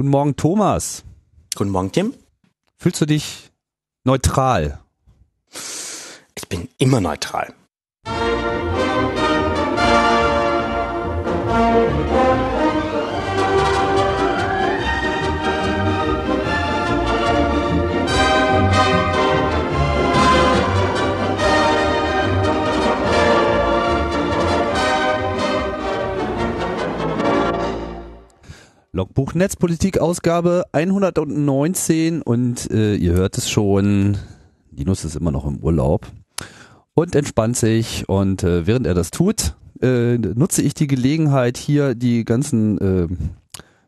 Guten Morgen, Thomas. Guten Morgen, Tim. Fühlst du dich neutral? Ich bin immer neutral. Logbuch Netzpolitik Ausgabe 119 und äh, ihr hört es schon, Linus ist immer noch im Urlaub und entspannt sich und äh, während er das tut, äh, nutze ich die Gelegenheit hier die ganzen, äh,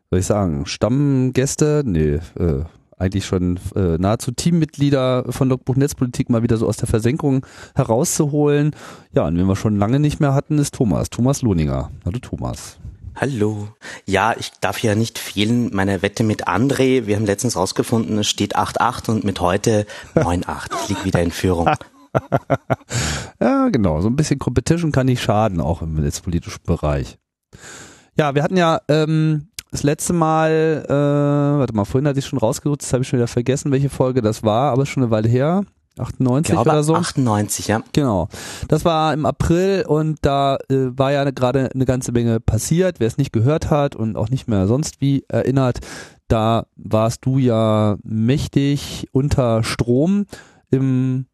soll ich sagen, Stammgäste, nee, äh, eigentlich schon äh, nahezu Teammitglieder von Logbuch Netzpolitik mal wieder so aus der Versenkung herauszuholen. Ja, und wen wir schon lange nicht mehr hatten, ist Thomas, Thomas Lohninger. Hallo Thomas. Hallo. Ja, ich darf ja nicht fehlen. Meine Wette mit André. Wir haben letztens rausgefunden, es steht 8-8 und mit heute 9-8. Ich liege wieder in Führung. ja, genau. So ein bisschen Competition kann nicht schaden, auch im netzpolitischen Bereich. Ja, wir hatten ja ähm, das letzte Mal, äh, warte mal, vorhin hatte ich schon rausgesucht, das habe ich schon wieder vergessen, welche Folge das war, aber schon eine Weile her. 98 glaube, oder so. 98, ja. Genau. Das war im April und da äh, war ja gerade eine ganze Menge passiert. Wer es nicht gehört hat und auch nicht mehr sonst wie erinnert, da warst du ja mächtig unter Strom im,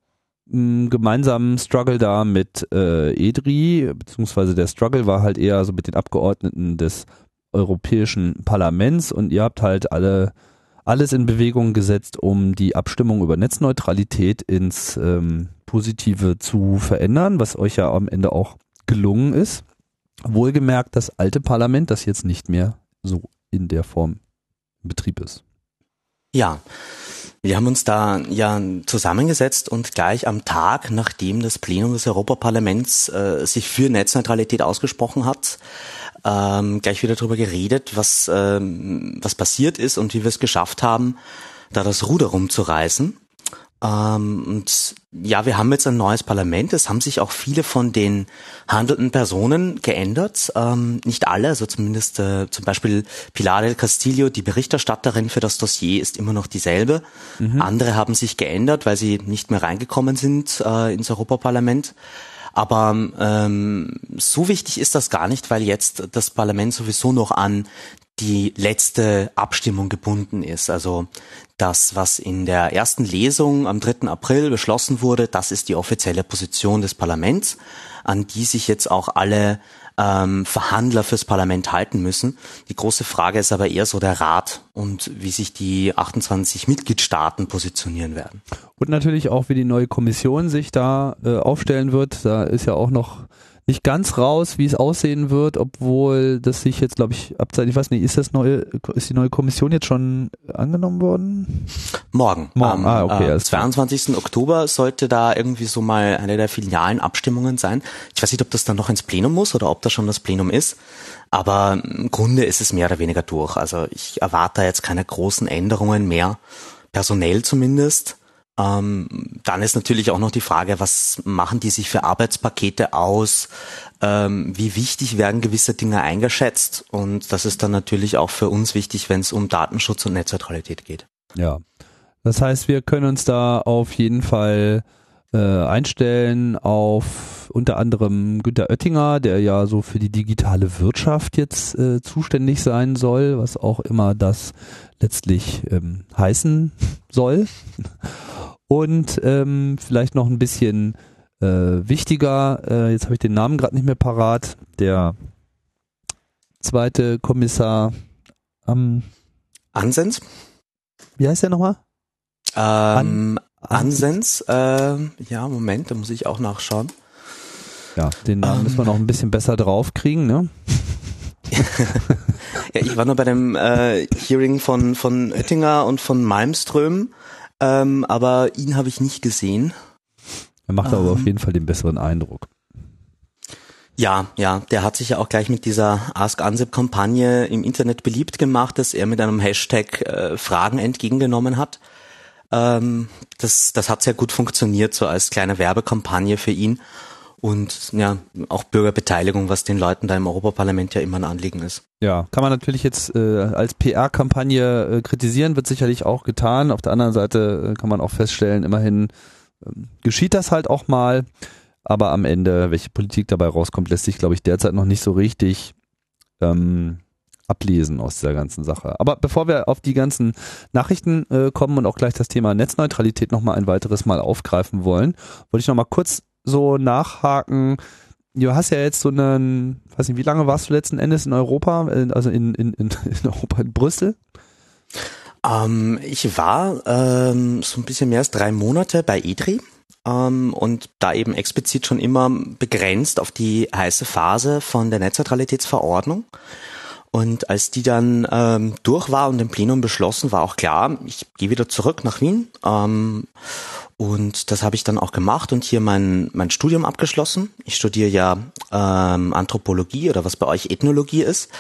im gemeinsamen Struggle da mit äh, EDRI, beziehungsweise der Struggle war halt eher so mit den Abgeordneten des Europäischen Parlaments und ihr habt halt alle alles in Bewegung gesetzt, um die Abstimmung über Netzneutralität ins ähm, Positive zu verändern, was euch ja am Ende auch gelungen ist. Wohlgemerkt das alte Parlament, das jetzt nicht mehr so in der Form in Betrieb ist. Ja, wir haben uns da ja zusammengesetzt und gleich am Tag, nachdem das Plenum des Europaparlaments äh, sich für Netzneutralität ausgesprochen hat, ähm, gleich wieder darüber geredet, was, ähm, was passiert ist und wie wir es geschafft haben, da das Ruder rumzureißen. Ähm, und ja, wir haben jetzt ein neues Parlament. Es haben sich auch viele von den handelnden Personen geändert. Ähm, nicht alle, also zumindest äh, zum Beispiel Pilar del Castillo, die Berichterstatterin für das Dossier, ist immer noch dieselbe. Mhm. Andere haben sich geändert, weil sie nicht mehr reingekommen sind äh, ins Europaparlament. Aber ähm, so wichtig ist das gar nicht, weil jetzt das Parlament sowieso noch an die letzte Abstimmung gebunden ist. Also das, was in der ersten Lesung am 3. April beschlossen wurde, das ist die offizielle Position des Parlaments, an die sich jetzt auch alle ähm, Verhandler fürs Parlament halten müssen. Die große Frage ist aber eher so der Rat und wie sich die 28 Mitgliedstaaten positionieren werden. Und natürlich auch, wie die neue Kommission sich da äh, aufstellen wird. Da ist ja auch noch nicht ganz raus, wie es aussehen wird, obwohl das sich jetzt, glaube ich, abzeichnet. Ich weiß nicht, ist das neue, ist die neue Kommission jetzt schon angenommen worden? Morgen. Morgen. Am ah, okay, äh, 22. Oktober sollte da irgendwie so mal eine der filialen Abstimmungen sein. Ich weiß nicht, ob das dann noch ins Plenum muss oder ob das schon das Plenum ist. Aber im Grunde ist es mehr oder weniger durch. Also ich erwarte jetzt keine großen Änderungen mehr, personell zumindest. Ähm, dann ist natürlich auch noch die Frage, was machen die sich für Arbeitspakete aus? Ähm, wie wichtig werden gewisse Dinge eingeschätzt? Und das ist dann natürlich auch für uns wichtig, wenn es um Datenschutz und Netzneutralität geht. Ja. Das heißt, wir können uns da auf jeden Fall äh, einstellen auf unter anderem Günter Oettinger, der ja so für die digitale Wirtschaft jetzt äh, zuständig sein soll, was auch immer das letztlich ähm, heißen soll. Und ähm, vielleicht noch ein bisschen äh, wichtiger, äh, jetzt habe ich den Namen gerade nicht mehr parat, der zweite Kommissar am Ansens? Wie heißt der nochmal? Ähm, An Ansens, äh, ja, Moment, da muss ich auch nachschauen. Ja, den Namen um. müssen wir noch ein bisschen besser draufkriegen, ne? ja, ich war nur bei dem äh, Hearing von, von Oettinger und von Malmström ähm, aber ihn habe ich nicht gesehen. Er macht ähm, aber auf ähm. jeden Fall den besseren Eindruck. Ja, ja, der hat sich ja auch gleich mit dieser Ask Ansip Kampagne im Internet beliebt gemacht, dass er mit einem Hashtag äh, Fragen entgegengenommen hat. Ähm, das, das hat sehr gut funktioniert, so als kleine Werbekampagne für ihn. Und ja, auch Bürgerbeteiligung, was den Leuten da im Europaparlament ja immer ein Anliegen ist. Ja, kann man natürlich jetzt äh, als PR-Kampagne äh, kritisieren, wird sicherlich auch getan. Auf der anderen Seite äh, kann man auch feststellen, immerhin äh, geschieht das halt auch mal. Aber am Ende, welche Politik dabei rauskommt, lässt sich, glaube ich, derzeit noch nicht so richtig ähm, ablesen aus dieser ganzen Sache. Aber bevor wir auf die ganzen Nachrichten äh, kommen und auch gleich das Thema Netzneutralität nochmal ein weiteres Mal aufgreifen wollen, wollte ich nochmal kurz so nachhaken. Du hast ja jetzt so einen, weiß nicht, wie lange warst du letzten Endes in Europa, äh, also in, in, in, in Europa, in Brüssel? Ähm, ich war ähm, so ein bisschen mehr als drei Monate bei EDRI ähm, und da eben explizit schon immer begrenzt auf die heiße Phase von der Netzneutralitätsverordnung. Und als die dann ähm, durch war und im Plenum beschlossen, war auch klar, ich gehe wieder zurück nach Wien. Ähm, und das habe ich dann auch gemacht und hier mein, mein Studium abgeschlossen. Ich studiere ja ähm, Anthropologie oder was bei euch Ethnologie ist.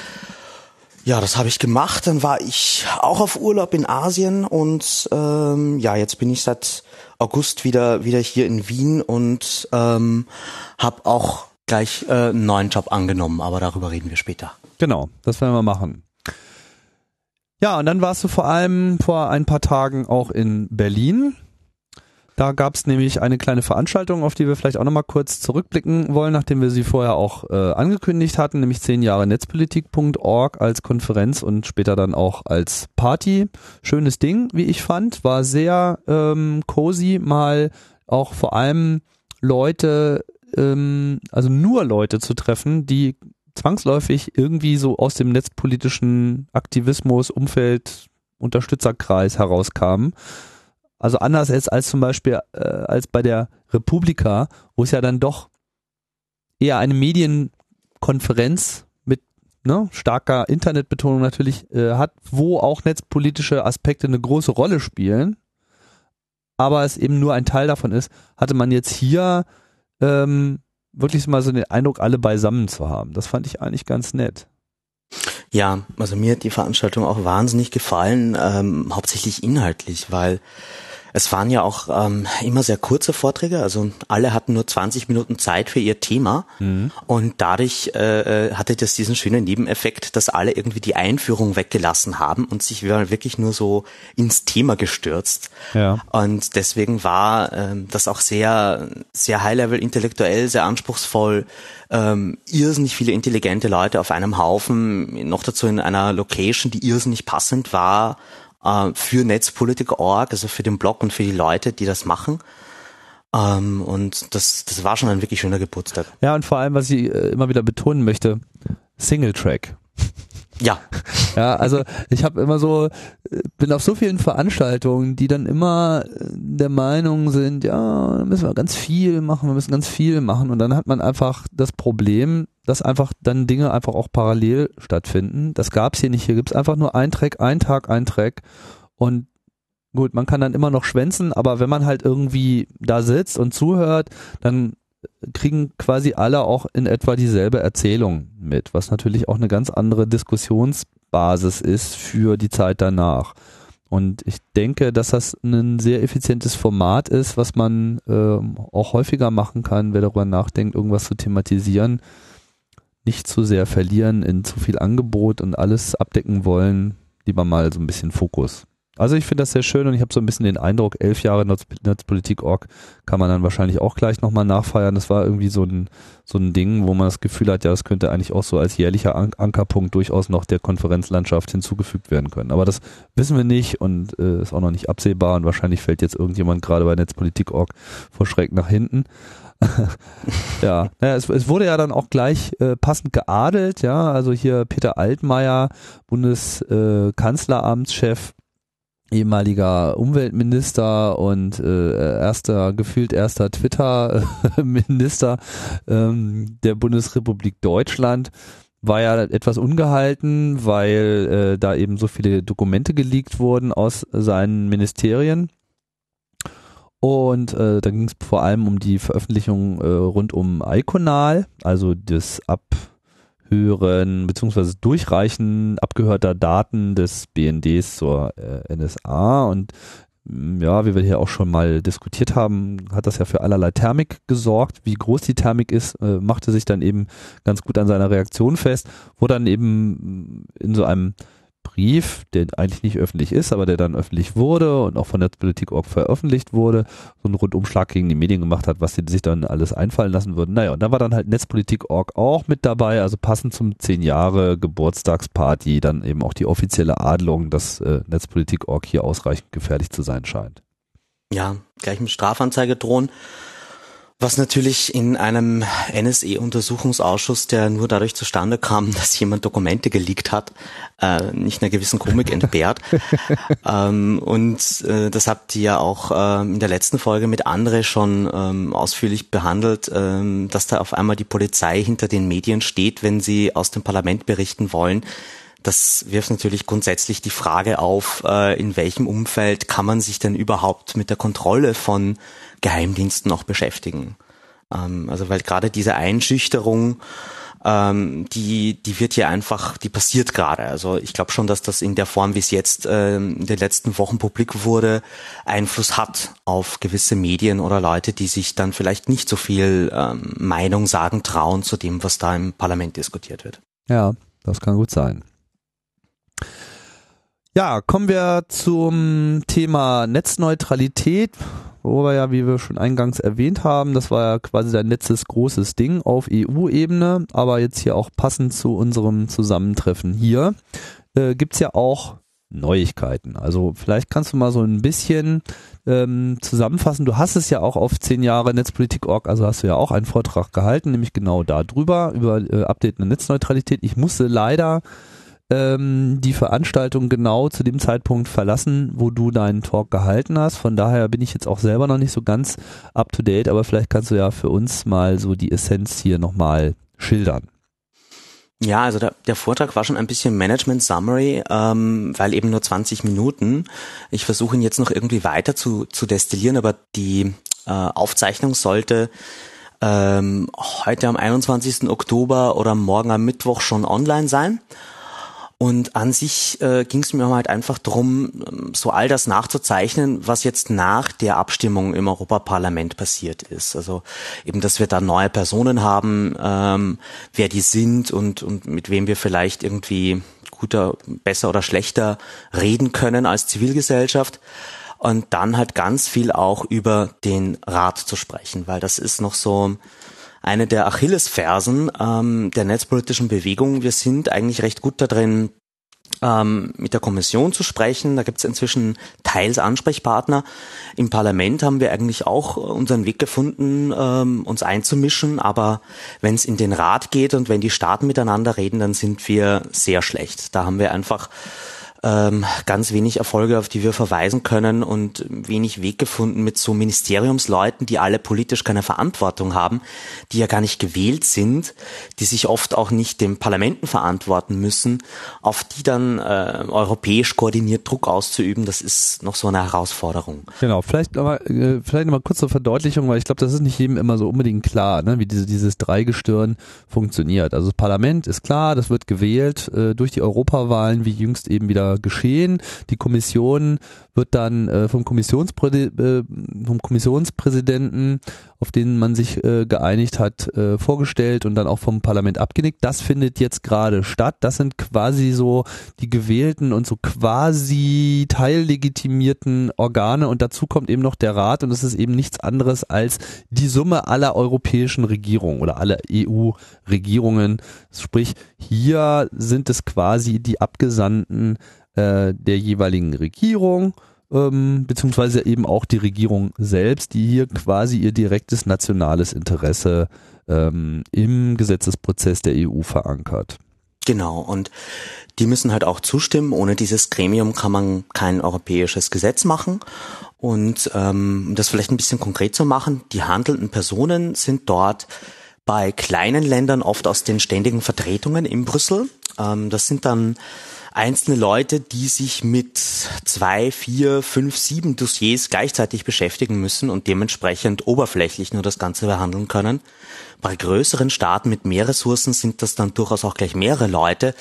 Ja, das habe ich gemacht. Dann war ich auch auf Urlaub in Asien und ähm, ja, jetzt bin ich seit August wieder wieder hier in Wien und ähm, habe auch gleich äh, einen neuen Job angenommen. Aber darüber reden wir später. Genau, das werden wir machen. Ja, und dann warst du vor allem vor ein paar Tagen auch in Berlin. Da gab es nämlich eine kleine Veranstaltung, auf die wir vielleicht auch nochmal kurz zurückblicken wollen, nachdem wir sie vorher auch äh, angekündigt hatten, nämlich 10 Jahre Netzpolitik.org als Konferenz und später dann auch als Party. Schönes Ding, wie ich fand, war sehr ähm, cozy, mal auch vor allem Leute, ähm, also nur Leute zu treffen, die zwangsläufig irgendwie so aus dem netzpolitischen Aktivismus, Umfeld, Unterstützerkreis herauskamen. Also anders als, als zum Beispiel äh, als bei der Republika, wo es ja dann doch eher eine Medienkonferenz mit ne, starker Internetbetonung natürlich äh, hat, wo auch netzpolitische Aspekte eine große Rolle spielen, aber es eben nur ein Teil davon ist, hatte man jetzt hier ähm, wirklich mal so den Eindruck, alle beisammen zu haben. Das fand ich eigentlich ganz nett. Ja, also mir hat die Veranstaltung auch wahnsinnig gefallen, ähm, hauptsächlich inhaltlich, weil es waren ja auch ähm, immer sehr kurze Vorträge, also alle hatten nur 20 Minuten Zeit für ihr Thema mhm. und dadurch äh, äh, hatte das diesen schönen Nebeneffekt, dass alle irgendwie die Einführung weggelassen haben und sich wirklich nur so ins Thema gestürzt. Ja. Und deswegen war ähm, das auch sehr, sehr high-level intellektuell, sehr anspruchsvoll, ähm, irrsinnig viele intelligente Leute auf einem Haufen, noch dazu in einer Location, die irrsinnig passend war äh, für Netzpolitik.org, also für den Blog und für die Leute, die das machen. Ähm, und das, das war schon ein wirklich schöner Geburtstag. Ja, und vor allem, was ich äh, immer wieder betonen möchte, Single Track. Ja. Ja, also ich habe immer so, bin auf so vielen Veranstaltungen, die dann immer äh, der Meinung sind, ja, müssen wir ganz viel machen, wir müssen ganz viel machen. Und dann hat man einfach das Problem, dass einfach dann Dinge einfach auch parallel stattfinden. Das gab's hier nicht. Hier gibt's einfach nur ein Track, ein Tag, ein Track. Und gut, man kann dann immer noch schwänzen, aber wenn man halt irgendwie da sitzt und zuhört, dann kriegen quasi alle auch in etwa dieselbe Erzählung mit, was natürlich auch eine ganz andere Diskussionsbasis ist für die Zeit danach. Und ich denke, dass das ein sehr effizientes Format ist, was man äh, auch häufiger machen kann, wer darüber nachdenkt, irgendwas zu thematisieren nicht zu sehr verlieren in zu viel Angebot und alles abdecken wollen, lieber mal so ein bisschen Fokus. Also ich finde das sehr schön und ich habe so ein bisschen den Eindruck, elf Jahre Netzpolitik.org kann man dann wahrscheinlich auch gleich nochmal nachfeiern. Das war irgendwie so ein, so ein Ding, wo man das Gefühl hat, ja, das könnte eigentlich auch so als jährlicher Ankerpunkt durchaus noch der Konferenzlandschaft hinzugefügt werden können. Aber das wissen wir nicht und äh, ist auch noch nicht absehbar und wahrscheinlich fällt jetzt irgendjemand gerade bei Netzpolitik.org vor Schreck nach hinten. ja, naja, es, es, wurde ja dann auch gleich äh, passend geadelt, ja, also hier Peter Altmaier, Bundeskanzleramtschef, äh, ehemaliger Umweltminister und äh, erster, gefühlt erster Twitter-Minister ähm, der Bundesrepublik Deutschland, war ja etwas ungehalten, weil äh, da eben so viele Dokumente geleakt wurden aus seinen Ministerien. Und äh, da ging es vor allem um die Veröffentlichung äh, rund um Iconal, also das Abhören bzw. Durchreichen abgehörter Daten des BNDs zur äh, NSA. Und ja, wie wir hier auch schon mal diskutiert haben, hat das ja für allerlei Thermik gesorgt. Wie groß die Thermik ist, äh, machte sich dann eben ganz gut an seiner Reaktion fest, wo dann eben in so einem Brief, der eigentlich nicht öffentlich ist, aber der dann öffentlich wurde und auch von Netzpolitik.org veröffentlicht wurde, so einen Rundumschlag gegen die Medien gemacht hat, was sie sich dann alles einfallen lassen würden. Naja, und da war dann halt Netzpolitik.org auch mit dabei, also passend zum 10 Jahre Geburtstagsparty, dann eben auch die offizielle Adelung, dass äh, Netzpolitik.org hier ausreichend gefährlich zu sein scheint. Ja, gleich mit Strafanzeige drohen. Was natürlich in einem NSE-Untersuchungsausschuss, der nur dadurch zustande kam, dass jemand Dokumente geleakt hat, äh, nicht einer gewissen Komik entbehrt. ähm, und äh, das habt ihr ja auch äh, in der letzten Folge mit Andre schon ähm, ausführlich behandelt, ähm, dass da auf einmal die Polizei hinter den Medien steht, wenn sie aus dem Parlament berichten wollen. Das wirft natürlich grundsätzlich die Frage auf, äh, in welchem Umfeld kann man sich denn überhaupt mit der Kontrolle von Geheimdiensten auch beschäftigen. Ähm, also weil gerade diese Einschüchterung, ähm, die, die wird hier einfach, die passiert gerade. Also ich glaube schon, dass das in der Form, wie es jetzt ähm, in den letzten Wochen publik wurde, Einfluss hat auf gewisse Medien oder Leute, die sich dann vielleicht nicht so viel ähm, Meinung sagen trauen zu dem, was da im Parlament diskutiert wird. Ja, das kann gut sein. Ja, kommen wir zum Thema Netzneutralität wo wir ja, wie wir schon eingangs erwähnt haben, das war ja quasi dein letztes großes Ding auf EU-Ebene, aber jetzt hier auch passend zu unserem Zusammentreffen hier, äh, gibt's ja auch Neuigkeiten. Also vielleicht kannst du mal so ein bisschen ähm, zusammenfassen. Du hast es ja auch auf 10 Jahre Netzpolitik.org, also hast du ja auch einen Vortrag gehalten, nämlich genau darüber, über äh, Update und Netzneutralität. Ich musste leider ähm, die Veranstaltung genau zu dem Zeitpunkt verlassen, wo du deinen Talk gehalten hast. Von daher bin ich jetzt auch selber noch nicht so ganz up to date, aber vielleicht kannst du ja für uns mal so die Essenz hier nochmal schildern. Ja, also der, der Vortrag war schon ein bisschen Management Summary, ähm, weil eben nur 20 Minuten. Ich versuche ihn jetzt noch irgendwie weiter zu, zu destillieren, aber die äh, Aufzeichnung sollte ähm, heute am 21. Oktober oder morgen am Mittwoch schon online sein. Und an sich äh, ging es mir halt einfach drum, ähm, so all das nachzuzeichnen, was jetzt nach der Abstimmung im Europaparlament passiert ist. Also eben, dass wir da neue Personen haben, ähm, wer die sind und, und mit wem wir vielleicht irgendwie guter, besser oder schlechter reden können als Zivilgesellschaft. Und dann halt ganz viel auch über den Rat zu sprechen, weil das ist noch so eine der Achillesfersen ähm, der netzpolitischen Bewegung. Wir sind eigentlich recht gut da drin, ähm, mit der Kommission zu sprechen. Da gibt es inzwischen teils Ansprechpartner. Im Parlament haben wir eigentlich auch unseren Weg gefunden, ähm, uns einzumischen. Aber wenn es in den Rat geht und wenn die Staaten miteinander reden, dann sind wir sehr schlecht. Da haben wir einfach ähm, ganz wenig Erfolge, auf die wir verweisen können und wenig Weg gefunden mit so Ministeriumsleuten, die alle politisch keine Verantwortung haben, die ja gar nicht gewählt sind, die sich oft auch nicht dem Parlamenten verantworten müssen, auf die dann äh, europäisch koordiniert Druck auszuüben, das ist noch so eine Herausforderung. Genau, vielleicht aber äh, vielleicht nochmal kurz zur Verdeutlichung, weil ich glaube, das ist nicht jedem immer so unbedingt klar, ne, wie diese, dieses Dreigestirn funktioniert. Also das Parlament ist klar, das wird gewählt äh, durch die Europawahlen, wie jüngst eben wieder geschehen. Die Kommission wird dann äh, vom, Kommissionspräsi äh, vom Kommissionspräsidenten, auf den man sich äh, geeinigt hat, äh, vorgestellt und dann auch vom Parlament abgenickt. Das findet jetzt gerade statt. Das sind quasi so die gewählten und so quasi teillegitimierten Organe und dazu kommt eben noch der Rat und es ist eben nichts anderes als die Summe aller europäischen Regierungen oder aller EU-Regierungen. Sprich, hier sind es quasi die Abgesandten äh, der jeweiligen Regierung ähm, beziehungsweise eben auch die Regierung selbst, die hier quasi ihr direktes nationales Interesse ähm, im Gesetzesprozess der EU verankert. Genau, und die müssen halt auch zustimmen. Ohne dieses Gremium kann man kein europäisches Gesetz machen. Und ähm, um das vielleicht ein bisschen konkret zu machen, die handelnden Personen sind dort bei kleinen Ländern oft aus den ständigen Vertretungen in Brüssel. Ähm, das sind dann einzelne Leute, die sich mit zwei, vier, fünf, sieben Dossiers gleichzeitig beschäftigen müssen und dementsprechend oberflächlich nur das Ganze behandeln können. Bei größeren Staaten mit mehr Ressourcen sind das dann durchaus auch gleich mehrere Leute.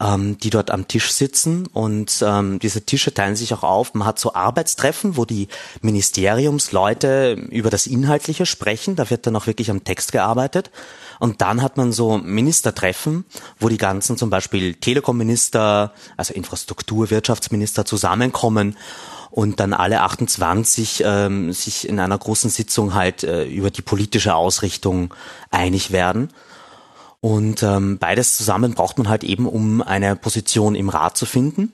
Ähm, die dort am Tisch sitzen und ähm, diese Tische teilen sich auch auf. Man hat so Arbeitstreffen, wo die Ministeriumsleute über das Inhaltliche sprechen. Da wird dann auch wirklich am Text gearbeitet. Und dann hat man so Ministertreffen, wo die ganzen zum Beispiel Telekom-Minister, also Infrastruktur, Wirtschaftsminister zusammenkommen und dann alle 28 ähm, sich in einer großen Sitzung halt äh, über die politische Ausrichtung einig werden. Und ähm, beides zusammen braucht man halt eben, um eine Position im Rat zu finden.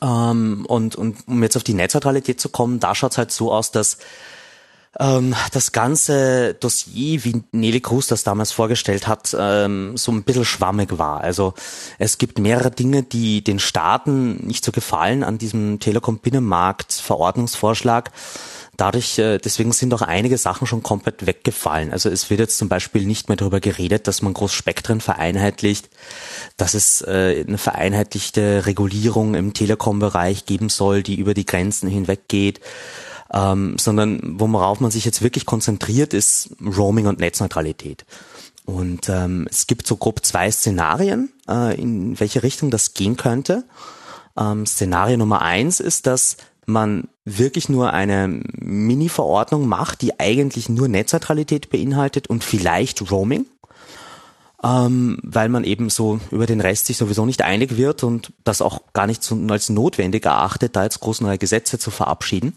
Ähm, und, und um jetzt auf die Netzneutralität zu kommen, da schaut es halt so aus, dass ähm, das ganze Dossier, wie Nelly Cruz das damals vorgestellt hat, ähm, so ein bisschen schwammig war. Also es gibt mehrere Dinge, die den Staaten nicht so gefallen an diesem Telekom-Binnenmarkt-Verordnungsvorschlag. Dadurch, äh, deswegen sind auch einige Sachen schon komplett weggefallen. Also es wird jetzt zum Beispiel nicht mehr darüber geredet, dass man Großspektren vereinheitlicht, dass es äh, eine vereinheitlichte Regulierung im Telekom-Bereich geben soll, die über die Grenzen hinweg geht ähm, sondern worauf man sich jetzt wirklich konzentriert, ist Roaming und Netzneutralität. Und ähm, es gibt so grob zwei Szenarien, äh, in welche Richtung das gehen könnte. Ähm, Szenario Nummer eins ist, dass man wirklich nur eine Mini-Verordnung macht, die eigentlich nur Netzneutralität beinhaltet und vielleicht Roaming, ähm, weil man eben so über den Rest sich sowieso nicht einig wird und das auch gar nicht so als notwendig erachtet, da jetzt groß neue Gesetze zu verabschieden.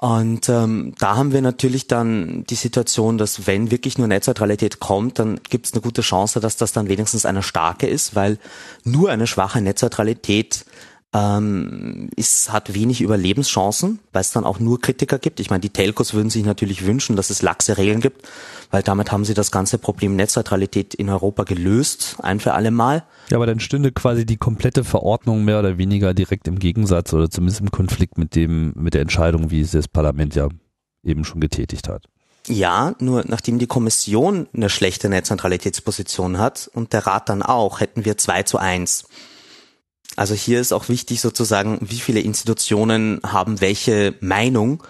Und ähm, da haben wir natürlich dann die Situation, dass wenn wirklich nur Netzneutralität kommt, dann gibt es eine gute Chance, dass das dann wenigstens eine starke ist, weil nur eine schwache Netzneutralität ähm, ist, hat wenig Überlebenschancen, weil es dann auch nur Kritiker gibt. Ich meine, die Telcos würden sich natürlich wünschen, dass es laxe Regeln gibt, weil damit haben sie das ganze Problem Netzneutralität in Europa gelöst, ein für alle Mal. Ja, aber dann stünde quasi die komplette Verordnung mehr oder weniger direkt im Gegensatz oder zumindest im Konflikt mit dem, mit der Entscheidung, wie es das Parlament ja eben schon getätigt hat. Ja, nur nachdem die Kommission eine schlechte Netzneutralitätsposition hat und der Rat dann auch, hätten wir zwei zu eins. Also hier ist auch wichtig sozusagen, wie viele Institutionen haben welche Meinung.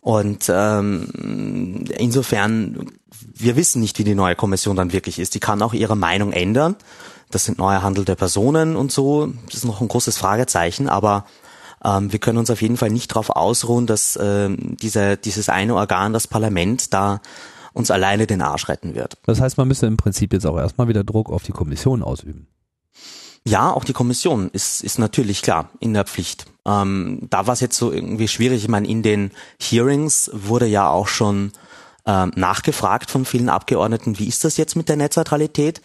Und ähm, insofern, wir wissen nicht, wie die neue Kommission dann wirklich ist. Die kann auch ihre Meinung ändern. Das sind neue handelte Personen und so. Das ist noch ein großes Fragezeichen, aber ähm, wir können uns auf jeden Fall nicht darauf ausruhen, dass ähm, diese, dieses eine Organ, das Parlament, da uns alleine den Arsch retten wird. Das heißt, man müsste im Prinzip jetzt auch erstmal wieder Druck auf die Kommission ausüben. Ja, auch die Kommission ist, ist natürlich klar in der Pflicht. Ähm, da war es jetzt so irgendwie schwierig. Ich meine, in den Hearings wurde ja auch schon ähm, nachgefragt von vielen Abgeordneten, wie ist das jetzt mit der Netzneutralität?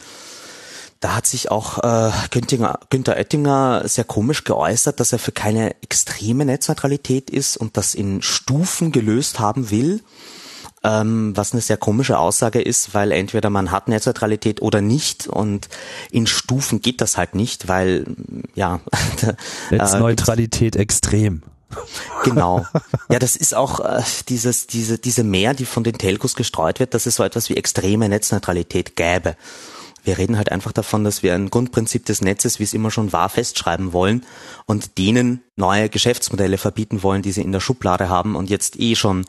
Da hat sich auch äh, Günther, Günther Oettinger sehr komisch geäußert, dass er für keine extreme Netzneutralität ist und das in Stufen gelöst haben will ähm, was eine sehr komische Aussage ist, weil entweder man hat Netzneutralität oder nicht und in Stufen geht das halt nicht, weil ja Netzneutralität äh, extrem. Genau. Ja, das ist auch äh, dieses, diese, diese Mehr, die von den Telcos gestreut wird, dass es so etwas wie extreme Netzneutralität gäbe. Wir reden halt einfach davon, dass wir ein Grundprinzip des Netzes, wie es immer schon war, festschreiben wollen und denen neue Geschäftsmodelle verbieten wollen, die sie in der Schublade haben und jetzt eh schon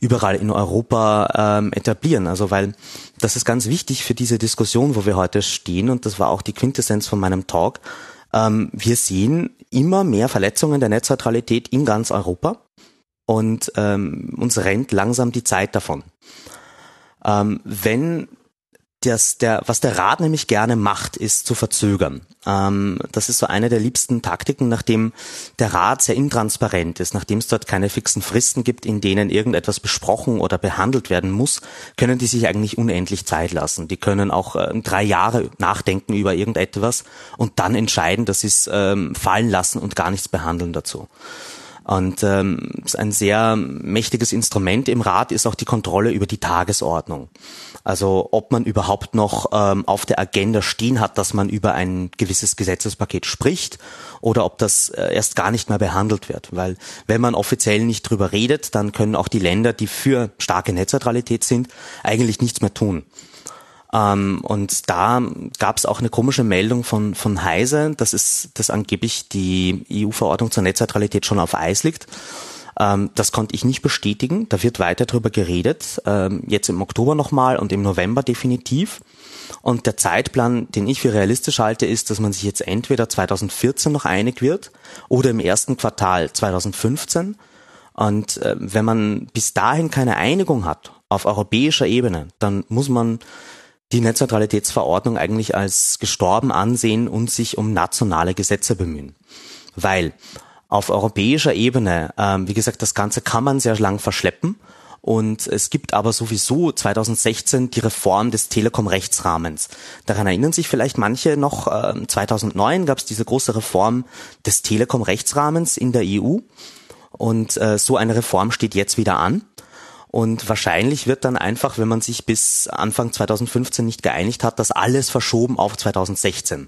überall in Europa ähm, etablieren. Also weil das ist ganz wichtig für diese Diskussion, wo wir heute stehen und das war auch die Quintessenz von meinem Talk. Ähm, wir sehen immer mehr Verletzungen der Netzneutralität in ganz Europa und ähm, uns rennt langsam die Zeit davon. Ähm, wenn das, der, was der Rat nämlich gerne macht, ist zu verzögern. Ähm, das ist so eine der liebsten Taktiken, nachdem der Rat sehr intransparent ist, nachdem es dort keine fixen Fristen gibt, in denen irgendetwas besprochen oder behandelt werden muss, können die sich eigentlich unendlich Zeit lassen. Die können auch äh, drei Jahre nachdenken über irgendetwas und dann entscheiden, dass sie es ähm, fallen lassen und gar nichts behandeln dazu. Und ähm, ein sehr mächtiges Instrument im Rat ist auch die Kontrolle über die Tagesordnung. Also ob man überhaupt noch ähm, auf der Agenda stehen hat, dass man über ein gewisses Gesetzespaket spricht oder ob das äh, erst gar nicht mehr behandelt wird. Weil wenn man offiziell nicht drüber redet, dann können auch die Länder, die für starke Netzneutralität sind, eigentlich nichts mehr tun. Ähm, und da gab es auch eine komische Meldung von, von Heise, dass, es, dass angeblich die EU-Verordnung zur Netzneutralität schon auf Eis liegt. Ähm, das konnte ich nicht bestätigen. Da wird weiter drüber geredet. Ähm, jetzt im Oktober nochmal und im November definitiv. Und der Zeitplan, den ich für realistisch halte, ist, dass man sich jetzt entweder 2014 noch einig wird oder im ersten Quartal 2015. Und äh, wenn man bis dahin keine Einigung hat auf europäischer Ebene, dann muss man die Netzneutralitätsverordnung eigentlich als gestorben ansehen und sich um nationale Gesetze bemühen. Weil auf europäischer Ebene, ähm, wie gesagt, das Ganze kann man sehr lang verschleppen. Und es gibt aber sowieso 2016 die Reform des Telekom-Rechtsrahmens. Daran erinnern sich vielleicht manche noch, äh, 2009 gab es diese große Reform des Telekom-Rechtsrahmens in der EU. Und äh, so eine Reform steht jetzt wieder an. Und wahrscheinlich wird dann einfach, wenn man sich bis Anfang 2015 nicht geeinigt hat, das alles verschoben auf 2016.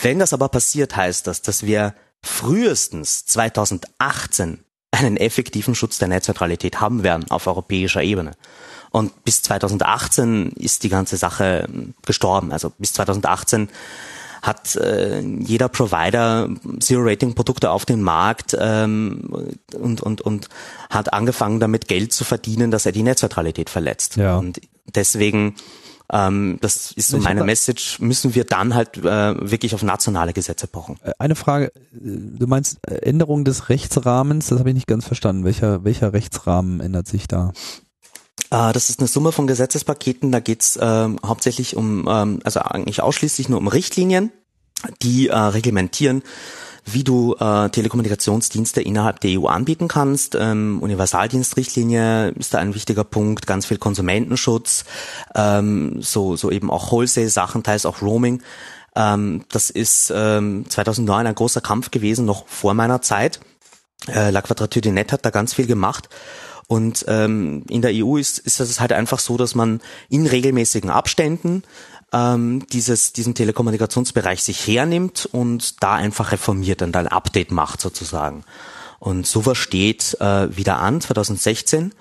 Wenn das aber passiert, heißt das, dass wir frühestens 2018 einen effektiven Schutz der Netzneutralität haben werden auf europäischer Ebene. Und bis 2018 ist die ganze Sache gestorben. Also bis 2018 hat äh, jeder Provider Zero-Rating-Produkte auf den Markt ähm, und, und, und hat angefangen damit Geld zu verdienen, dass er die Netzneutralität verletzt. Ja. Und deswegen ähm, das ist so ich meine Message, müssen wir dann halt äh, wirklich auf nationale Gesetze pochen. Äh, eine Frage, äh, du meinst äh, Änderung des Rechtsrahmens, das habe ich nicht ganz verstanden. Welcher, welcher Rechtsrahmen ändert sich da? Das ist eine Summe von Gesetzespaketen. Da geht's ähm, hauptsächlich um, ähm, also eigentlich ausschließlich nur um Richtlinien, die äh, reglementieren, wie du äh, Telekommunikationsdienste innerhalb der EU anbieten kannst. Ähm, Universaldienstrichtlinie ist da ein wichtiger Punkt, ganz viel Konsumentenschutz, ähm, so, so eben auch Wholesale-Sachen, teils auch Roaming. Ähm, das ist ähm, 2009 ein großer Kampf gewesen, noch vor meiner Zeit. Äh, La Quadrature du Net hat da ganz viel gemacht. Und ähm, in der EU ist, ist es halt einfach so, dass man in regelmäßigen Abständen ähm, dieses, diesen Telekommunikationsbereich sich hernimmt und da einfach reformiert und ein Update macht sozusagen. Und sowas steht äh, wieder an 2016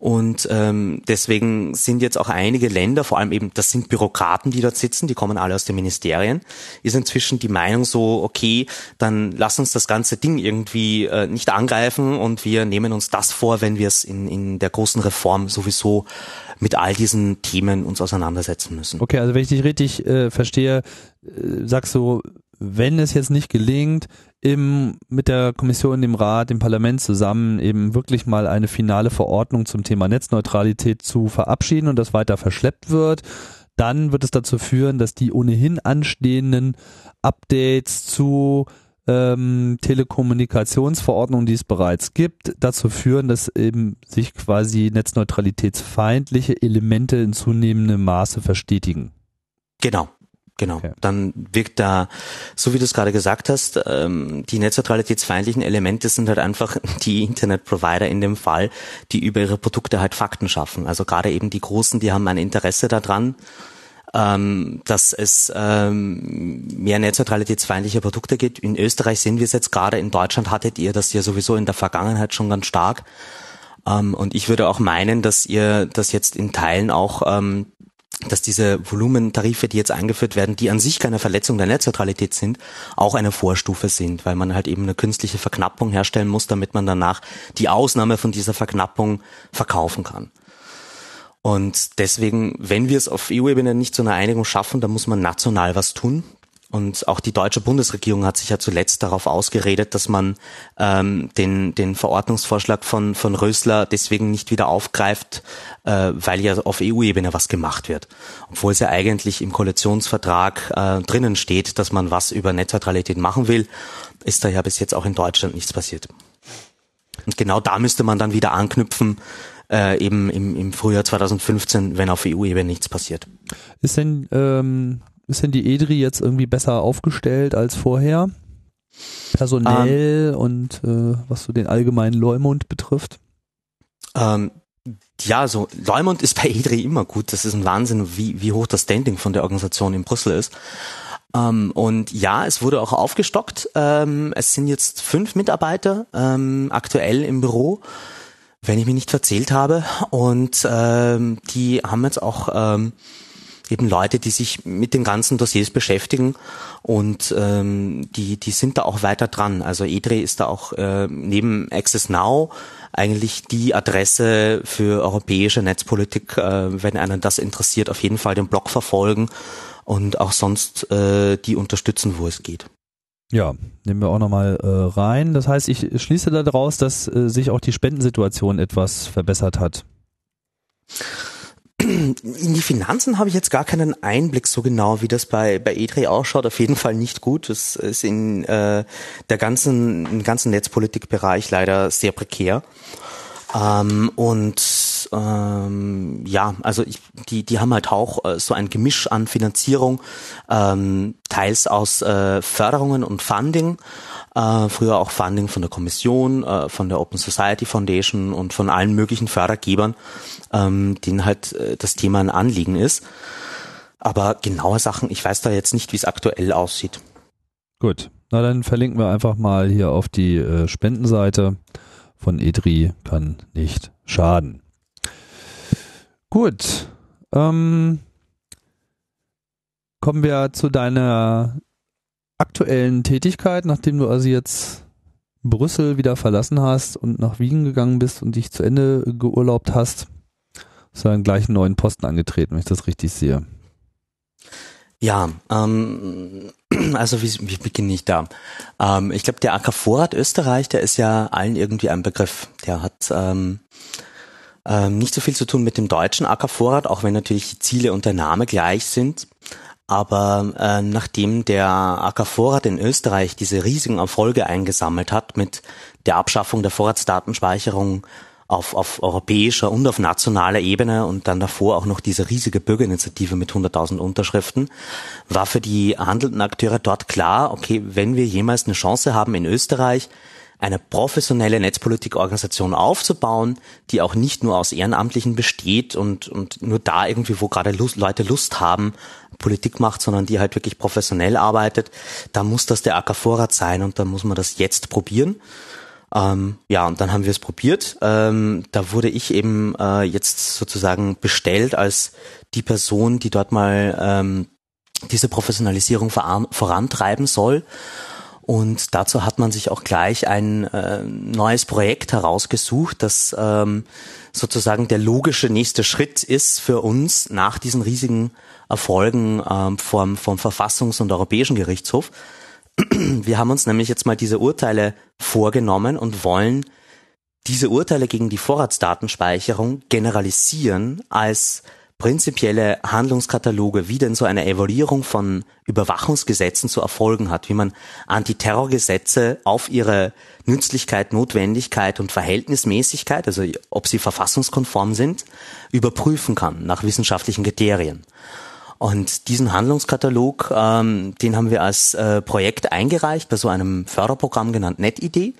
und ähm, deswegen sind jetzt auch einige Länder, vor allem eben, das sind Bürokraten, die dort sitzen, die kommen alle aus den Ministerien, ist inzwischen die Meinung so, okay, dann lass uns das ganze Ding irgendwie äh, nicht angreifen und wir nehmen uns das vor, wenn wir es in, in der großen Reform sowieso mit all diesen Themen uns auseinandersetzen müssen. Okay, also wenn ich dich richtig äh, verstehe, äh, sagst du, wenn es jetzt nicht gelingt, im, mit der Kommission, dem Rat, dem Parlament zusammen eben wirklich mal eine finale Verordnung zum Thema Netzneutralität zu verabschieden und das weiter verschleppt wird, dann wird es dazu führen, dass die ohnehin anstehenden Updates zu ähm, Telekommunikationsverordnungen, die es bereits gibt, dazu führen, dass eben sich quasi netzneutralitätsfeindliche Elemente in zunehmendem Maße verstetigen. Genau. Genau. Okay. Dann wirkt da, so wie du es gerade gesagt hast, ähm, die netzneutralitätsfeindlichen Elemente sind halt einfach die Internetprovider in dem Fall, die über ihre Produkte halt Fakten schaffen. Also gerade eben die Großen, die haben ein Interesse daran, ähm, dass es ähm, mehr netzneutralitätsfeindliche Produkte gibt. In Österreich sehen wir es jetzt gerade, in Deutschland hattet ihr das ja sowieso in der Vergangenheit schon ganz stark. Ähm, und ich würde auch meinen, dass ihr das jetzt in Teilen auch ähm, dass diese Volumentarife, die jetzt eingeführt werden, die an sich keine Verletzung der Netzneutralität sind, auch eine Vorstufe sind, weil man halt eben eine künstliche Verknappung herstellen muss, damit man danach die Ausnahme von dieser Verknappung verkaufen kann. Und deswegen, wenn wir es auf EU-Ebene nicht zu einer Einigung schaffen, dann muss man national was tun. Und auch die deutsche Bundesregierung hat sich ja zuletzt darauf ausgeredet, dass man ähm, den, den Verordnungsvorschlag von, von Rösler deswegen nicht wieder aufgreift, äh, weil ja auf EU-Ebene was gemacht wird. Obwohl es ja eigentlich im Koalitionsvertrag äh, drinnen steht, dass man was über Netzneutralität machen will, ist da ja bis jetzt auch in Deutschland nichts passiert. Und genau da müsste man dann wieder anknüpfen, äh, eben im, im Frühjahr 2015, wenn auf EU-Ebene nichts passiert. Ist denn ähm, ist denn die EDRI jetzt irgendwie besser aufgestellt als vorher? Personell um, ähm. und äh, was so den allgemeinen Leumund betrifft? Ähm, ja, so Leumund ist bei EDRI immer gut. Das ist ein Wahnsinn, wie, wie hoch das Standing von der Organisation in Brüssel ist. Ähm, und ja, es wurde auch aufgestockt. Ähm, es sind jetzt fünf Mitarbeiter ähm, aktuell im Büro, wenn ich mich nicht verzählt habe. Und ähm, die haben jetzt auch ähm, eben Leute, die sich mit den ganzen Dossiers beschäftigen und ähm, die, die sind da auch weiter dran. Also EDRE ist da auch äh, neben Access Now eigentlich die Adresse für europäische Netzpolitik, äh, wenn einen das interessiert, auf jeden Fall den Blog verfolgen und auch sonst äh, die unterstützen, wo es geht. Ja, nehmen wir auch nochmal äh, rein. Das heißt, ich schließe daraus, dass äh, sich auch die Spendensituation etwas verbessert hat. In die Finanzen habe ich jetzt gar keinen Einblick so genau, wie das bei, bei E3 ausschaut. Auf jeden Fall nicht gut. Es ist in äh, der ganzen, im ganzen Netzpolitikbereich leider sehr prekär. Ähm, und ähm, ja, also ich, die, die haben halt auch äh, so ein Gemisch an Finanzierung, ähm, teils aus äh, Förderungen und Funding, äh, früher auch Funding von der Kommission, äh, von der Open Society Foundation und von allen möglichen Fördergebern, ähm, denen halt äh, das Thema ein Anliegen ist. Aber genaue Sachen, ich weiß da jetzt nicht, wie es aktuell aussieht. Gut, na dann verlinken wir einfach mal hier auf die äh, Spendenseite von EDRI, kann nicht schaden. Gut, ähm, kommen wir zu deiner aktuellen Tätigkeit, nachdem du also jetzt Brüssel wieder verlassen hast und nach Wien gegangen bist und dich zu Ende geurlaubt hast, hast du gleich einen neuen Posten angetreten, wenn ich das richtig sehe. Ja, ähm, also wie, wie beginne ich da? Ähm, ich glaube, der AK Vorrat Österreich, der ist ja allen irgendwie ein Begriff. Der hat ähm, ähm, nicht so viel zu tun mit dem deutschen AK Vorrat, auch wenn natürlich die Ziele und der Name gleich sind. Aber äh, nachdem der AK Vorrat in Österreich diese riesigen Erfolge eingesammelt hat mit der Abschaffung der Vorratsdatenspeicherung auf, auf europäischer und auf nationaler Ebene und dann davor auch noch diese riesige Bürgerinitiative mit 100.000 Unterschriften, war für die handelnden Akteure dort klar, okay, wenn wir jemals eine Chance haben in Österreich, eine professionelle Netzpolitikorganisation aufzubauen, die auch nicht nur aus Ehrenamtlichen besteht und, und nur da irgendwie, wo gerade Lust, Leute Lust haben, Politik macht, sondern die halt wirklich professionell arbeitet, da muss das der AK Vorrat sein und da muss man das jetzt probieren. Ähm, ja, und dann haben wir es probiert. Ähm, da wurde ich eben äh, jetzt sozusagen bestellt als die Person, die dort mal ähm, diese Professionalisierung vorantreiben soll. Und dazu hat man sich auch gleich ein äh, neues Projekt herausgesucht, das ähm, sozusagen der logische nächste Schritt ist für uns nach diesen riesigen Erfolgen ähm, vom, vom Verfassungs- und Europäischen Gerichtshof. Wir haben uns nämlich jetzt mal diese Urteile vorgenommen und wollen diese Urteile gegen die Vorratsdatenspeicherung generalisieren als prinzipielle Handlungskataloge, wie denn so eine Evaluierung von Überwachungsgesetzen zu erfolgen hat, wie man Antiterrorgesetze auf ihre Nützlichkeit, Notwendigkeit und Verhältnismäßigkeit, also ob sie verfassungskonform sind, überprüfen kann nach wissenschaftlichen Kriterien. Und diesen Handlungskatalog, ähm, den haben wir als äh, Projekt eingereicht bei so einem Förderprogramm genannt NetIdee.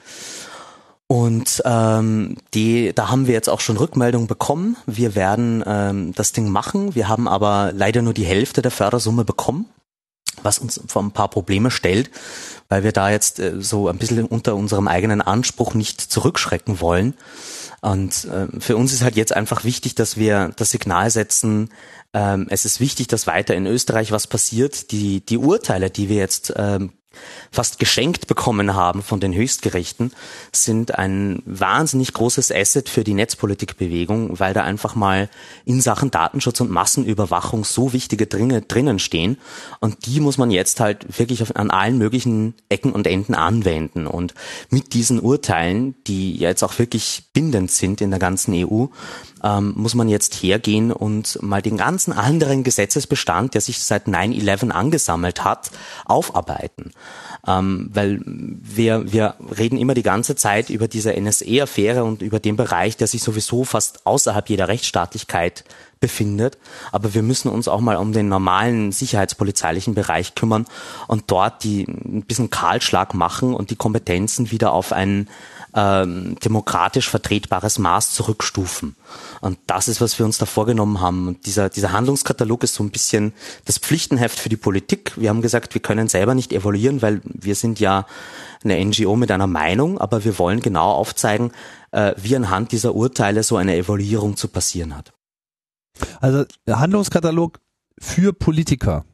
Und ähm, die, da haben wir jetzt auch schon Rückmeldungen bekommen. Wir werden ähm, das Ding machen. Wir haben aber leider nur die Hälfte der Fördersumme bekommen, was uns vor ein paar Probleme stellt, weil wir da jetzt äh, so ein bisschen unter unserem eigenen Anspruch nicht zurückschrecken wollen. Und äh, für uns ist halt jetzt einfach wichtig, dass wir das Signal setzen, ähm, es ist wichtig, dass weiter in Österreich was passiert. Die, die Urteile, die wir jetzt ähm, fast geschenkt bekommen haben von den Höchstgerichten, sind ein wahnsinnig großes Asset für die Netzpolitikbewegung, weil da einfach mal in Sachen Datenschutz und Massenüberwachung so wichtige Dinge drinnen stehen. Und die muss man jetzt halt wirklich auf, an allen möglichen Ecken und Enden anwenden. Und mit diesen Urteilen, die jetzt auch wirklich bindend sind in der ganzen EU, ähm, muss man jetzt hergehen und mal den ganzen anderen Gesetzesbestand, der sich seit 9-11 angesammelt hat, aufarbeiten. Ähm, weil wir, wir reden immer die ganze Zeit über diese NSE-Affäre und über den Bereich, der sich sowieso fast außerhalb jeder Rechtsstaatlichkeit befindet. Aber wir müssen uns auch mal um den normalen sicherheitspolizeilichen Bereich kümmern und dort die ein bisschen Kahlschlag machen und die Kompetenzen wieder auf ein ähm, demokratisch vertretbares Maß zurückstufen. Und das ist, was wir uns da vorgenommen haben. Und dieser, dieser Handlungskatalog ist so ein bisschen das Pflichtenheft für die Politik. Wir haben gesagt, wir können selber nicht evaluieren, weil wir sind ja eine NGO mit einer Meinung, aber wir wollen genau aufzeigen, äh, wie anhand dieser Urteile so eine Evaluierung zu passieren hat. Also Handlungskatalog für Politiker.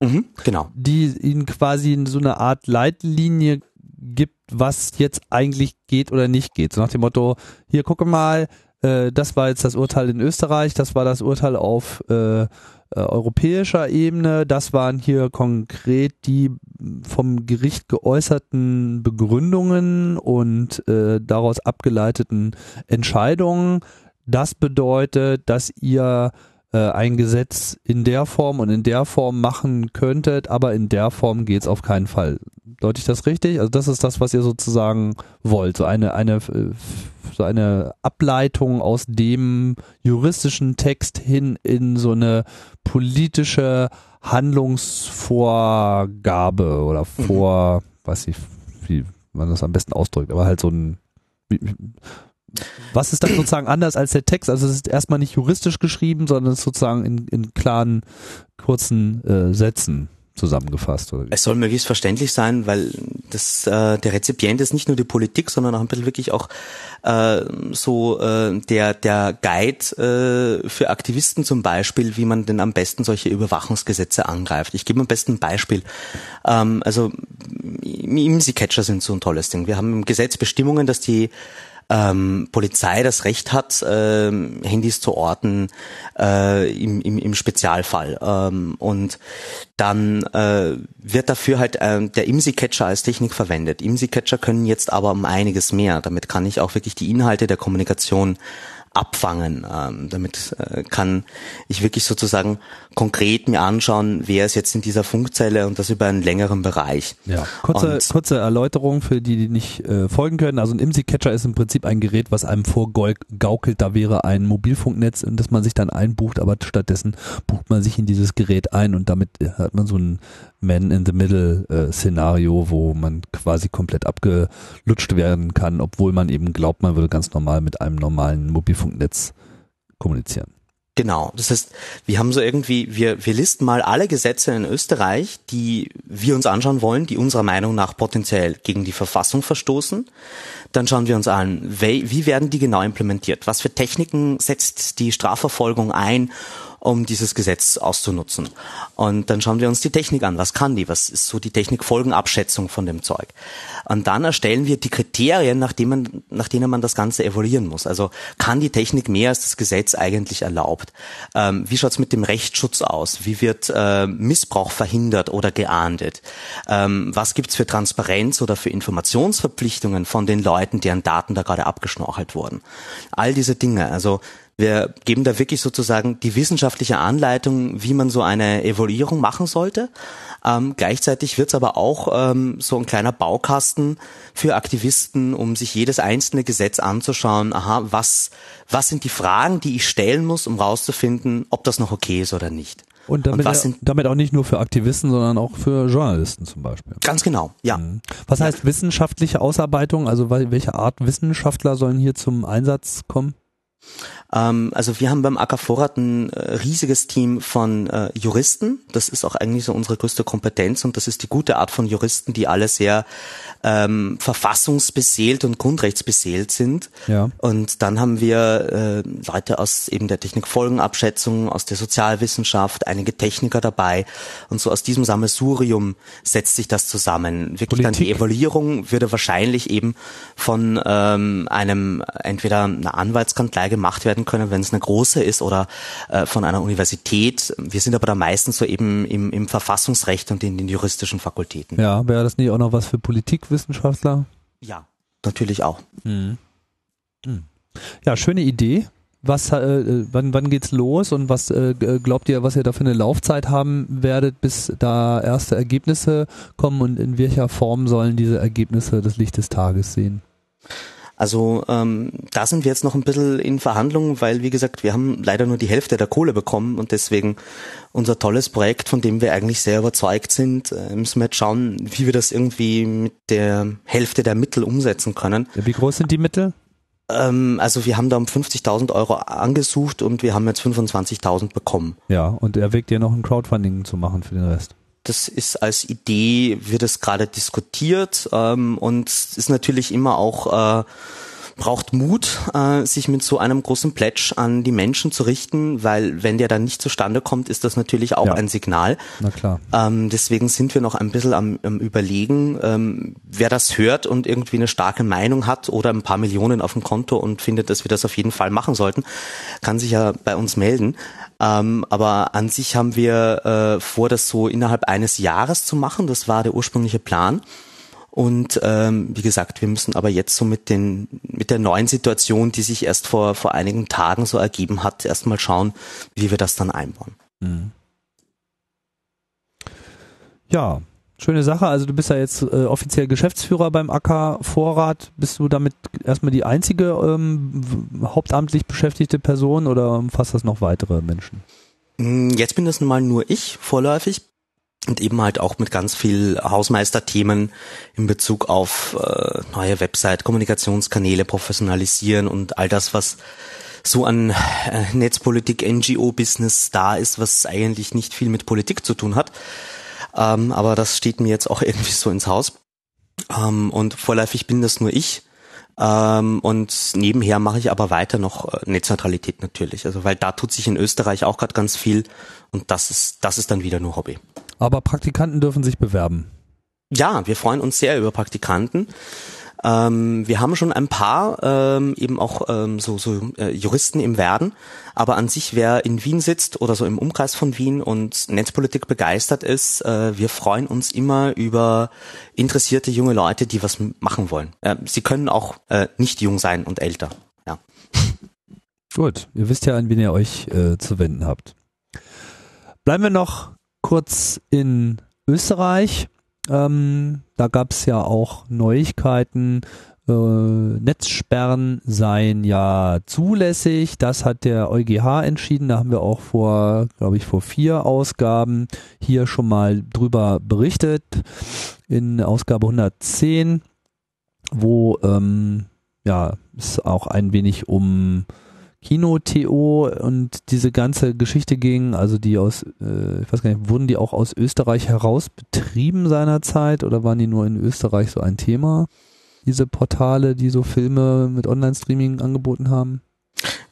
Mhm, genau. Die ihnen quasi so eine Art Leitlinie gibt, was jetzt eigentlich geht oder nicht geht. So nach dem Motto, hier gucke mal, äh, das war jetzt das Urteil in Österreich, das war das Urteil auf äh, äh, europäischer Ebene, das waren hier konkret die vom Gericht geäußerten Begründungen und äh, daraus abgeleiteten Entscheidungen. Das bedeutet, dass ihr äh, ein Gesetz in der Form und in der Form machen könntet, aber in der Form geht's auf keinen Fall. Deute ich das richtig? Also das ist das, was ihr sozusagen wollt, so eine, eine, so eine Ableitung aus dem juristischen Text hin in so eine politische Handlungsvorgabe oder mhm. vor, mhm. weiß ich, wie man das am besten ausdrückt, aber halt so ein, was ist dann sozusagen anders als der Text? Also es ist erstmal nicht juristisch geschrieben, sondern sozusagen in, in klaren, kurzen äh, Sätzen zusammengefasst. Oder Es soll möglichst verständlich sein, weil das, äh, der Rezipient ist nicht nur die Politik, sondern auch ein bisschen wirklich auch äh, so äh, der, der Guide äh, für Aktivisten zum Beispiel, wie man denn am besten solche Überwachungsgesetze angreift. Ich gebe am besten ein Beispiel. Ähm, also IMSI-Catcher sind so ein tolles Ding. Wir haben im Gesetz Bestimmungen, dass die ähm, Polizei das Recht hat, ähm, Handys zu orten äh, im, im, im Spezialfall. Ähm, und dann äh, wird dafür halt äh, der IMSI-Catcher als Technik verwendet. IMSI-Catcher können jetzt aber um einiges mehr. Damit kann ich auch wirklich die Inhalte der Kommunikation abfangen. Ähm, damit äh, kann ich wirklich sozusagen konkret mir anschauen, wer ist jetzt in dieser Funkzelle und das über einen längeren Bereich. Ja, kurze, kurze Erläuterung für die, die nicht äh, folgen können. Also ein IMSI-Catcher ist im Prinzip ein Gerät, was einem vorgaukelt, da wäre ein Mobilfunknetz, in das man sich dann einbucht, aber stattdessen bucht man sich in dieses Gerät ein und damit äh, hat man so ein Man-in-the-Middle-Szenario, äh, wo man quasi komplett abgelutscht werden kann, obwohl man eben glaubt, man würde ganz normal mit einem normalen Mobilfunknetz kommunizieren. Genau. Das heißt, wir haben so irgendwie, wir, wir listen mal alle Gesetze in Österreich, die wir uns anschauen wollen, die unserer Meinung nach potenziell gegen die Verfassung verstoßen. Dann schauen wir uns an, wie, wie werden die genau implementiert? Was für Techniken setzt die Strafverfolgung ein, um dieses Gesetz auszunutzen. Und dann schauen wir uns die Technik an. Was kann die? Was ist so die Technikfolgenabschätzung von dem Zeug? Und dann erstellen wir die Kriterien, nach, denen man, nach denen man das Ganze evaluieren muss. Also kann die Technik mehr als das Gesetz eigentlich erlaubt? Ähm, wie schaut's mit dem Rechtsschutz aus? Wie wird äh, Missbrauch verhindert oder geahndet? Ähm, was gibt's für Transparenz oder für Informationsverpflichtungen von den Leuten, deren Daten da gerade abgeschnorchelt wurden? All diese Dinge. Also wir geben da wirklich sozusagen die wissenschaftliche Anleitung, wie man so eine Evaluierung machen sollte. Ähm, gleichzeitig wird es aber auch ähm, so ein kleiner Baukasten für Aktivisten, um sich jedes einzelne Gesetz anzuschauen. Aha, was, was sind die Fragen, die ich stellen muss, um rauszufinden, ob das noch okay ist oder nicht. Und damit, und sind, damit auch nicht nur für Aktivisten, sondern auch für Journalisten zum Beispiel. Ganz genau, ja. Mhm. Was heißt wissenschaftliche Ausarbeitung? Also welche Art Wissenschaftler sollen hier zum Einsatz kommen? Ähm, also wir haben beim AK Vorrat ein äh, riesiges Team von äh, Juristen. Das ist auch eigentlich so unsere größte Kompetenz und das ist die gute Art von Juristen, die alle sehr ähm, verfassungsbeseelt und grundrechtsbeseelt sind. Ja. Und dann haben wir äh, Leute aus eben der Technikfolgenabschätzung, aus der Sozialwissenschaft, einige Techniker dabei. Und so aus diesem Sammelsurium setzt sich das zusammen. Wirklich Politik. dann die Evaluierung würde wahrscheinlich eben von ähm, einem entweder einer Anwaltskanzlei gemacht werden können, wenn es eine große ist oder äh, von einer Universität. Wir sind aber da meistens so eben im, im Verfassungsrecht und in den juristischen Fakultäten. Ja, wäre das nicht auch noch was für Politikwissenschaftler? Ja, natürlich auch. Hm. Hm. Ja, schöne Idee. Was, äh, äh wann, wann geht's los und was äh, glaubt ihr, was ihr da für eine Laufzeit haben werdet, bis da erste Ergebnisse kommen und in welcher Form sollen diese Ergebnisse das Licht des Tages sehen? Also ähm, da sind wir jetzt noch ein bisschen in Verhandlungen, weil wie gesagt, wir haben leider nur die Hälfte der Kohle bekommen und deswegen unser tolles Projekt, von dem wir eigentlich sehr überzeugt sind, äh, müssen wir jetzt schauen, wie wir das irgendwie mit der Hälfte der Mittel umsetzen können. Wie groß sind die Mittel? Ähm, also wir haben da um 50.000 Euro angesucht und wir haben jetzt 25.000 bekommen. Ja, und erwägt ihr noch ein Crowdfunding zu machen für den Rest? Das ist als Idee, wird es gerade diskutiert ähm, und ist natürlich immer auch äh, braucht Mut, äh, sich mit so einem großen Pledge an die Menschen zu richten, weil wenn der dann nicht zustande kommt, ist das natürlich auch ja. ein Signal. Na klar. Ähm, deswegen sind wir noch ein bisschen am, am überlegen, ähm, wer das hört und irgendwie eine starke Meinung hat oder ein paar Millionen auf dem Konto und findet, dass wir das auf jeden Fall machen sollten, kann sich ja bei uns melden. Ähm, aber an sich haben wir äh, vor, das so innerhalb eines Jahres zu machen. Das war der ursprüngliche Plan. Und ähm, wie gesagt, wir müssen aber jetzt so mit den mit der neuen Situation, die sich erst vor vor einigen Tagen so ergeben hat, erstmal schauen, wie wir das dann einbauen. Mhm. Ja, schöne Sache. Also du bist ja jetzt äh, offiziell Geschäftsführer beim AK Vorrat. Bist du damit erstmal die einzige ähm, hauptamtlich beschäftigte Person oder umfasst das noch weitere Menschen? Mm, jetzt bin das nun mal nur ich vorläufig und eben halt auch mit ganz viel Hausmeisterthemen in Bezug auf äh, neue Website, Kommunikationskanäle professionalisieren und all das, was so an äh, Netzpolitik, NGO-Business da ist, was eigentlich nicht viel mit Politik zu tun hat. Ähm, aber das steht mir jetzt auch irgendwie so ins Haus. Ähm, und vorläufig bin das nur ich. Ähm, und nebenher mache ich aber weiter noch äh, Netzneutralität natürlich. Also weil da tut sich in Österreich auch gerade ganz viel und das ist, das ist dann wieder nur Hobby. Aber Praktikanten dürfen sich bewerben. Ja, wir freuen uns sehr über Praktikanten. Ähm, wir haben schon ein paar ähm, eben auch ähm, so, so äh, Juristen im Werden, aber an sich, wer in Wien sitzt oder so im Umkreis von Wien und Netzpolitik begeistert ist, äh, wir freuen uns immer über interessierte junge Leute, die was machen wollen. Äh, sie können auch äh, nicht jung sein und älter. Ja. Gut, ihr wisst ja, an wen ihr euch äh, zu wenden habt. Bleiben wir noch kurz in Österreich. Ähm, da gab es ja auch Neuigkeiten. Äh, Netzsperren seien ja zulässig. Das hat der EuGH entschieden. Da haben wir auch vor, glaube ich, vor vier Ausgaben hier schon mal drüber berichtet. In Ausgabe 110, wo ähm, ja es auch ein wenig um Kino-TO und diese ganze Geschichte ging, also die aus, äh, ich weiß gar nicht, wurden die auch aus Österreich heraus betrieben seinerzeit oder waren die nur in Österreich so ein Thema? Diese Portale, die so Filme mit Online-Streaming angeboten haben?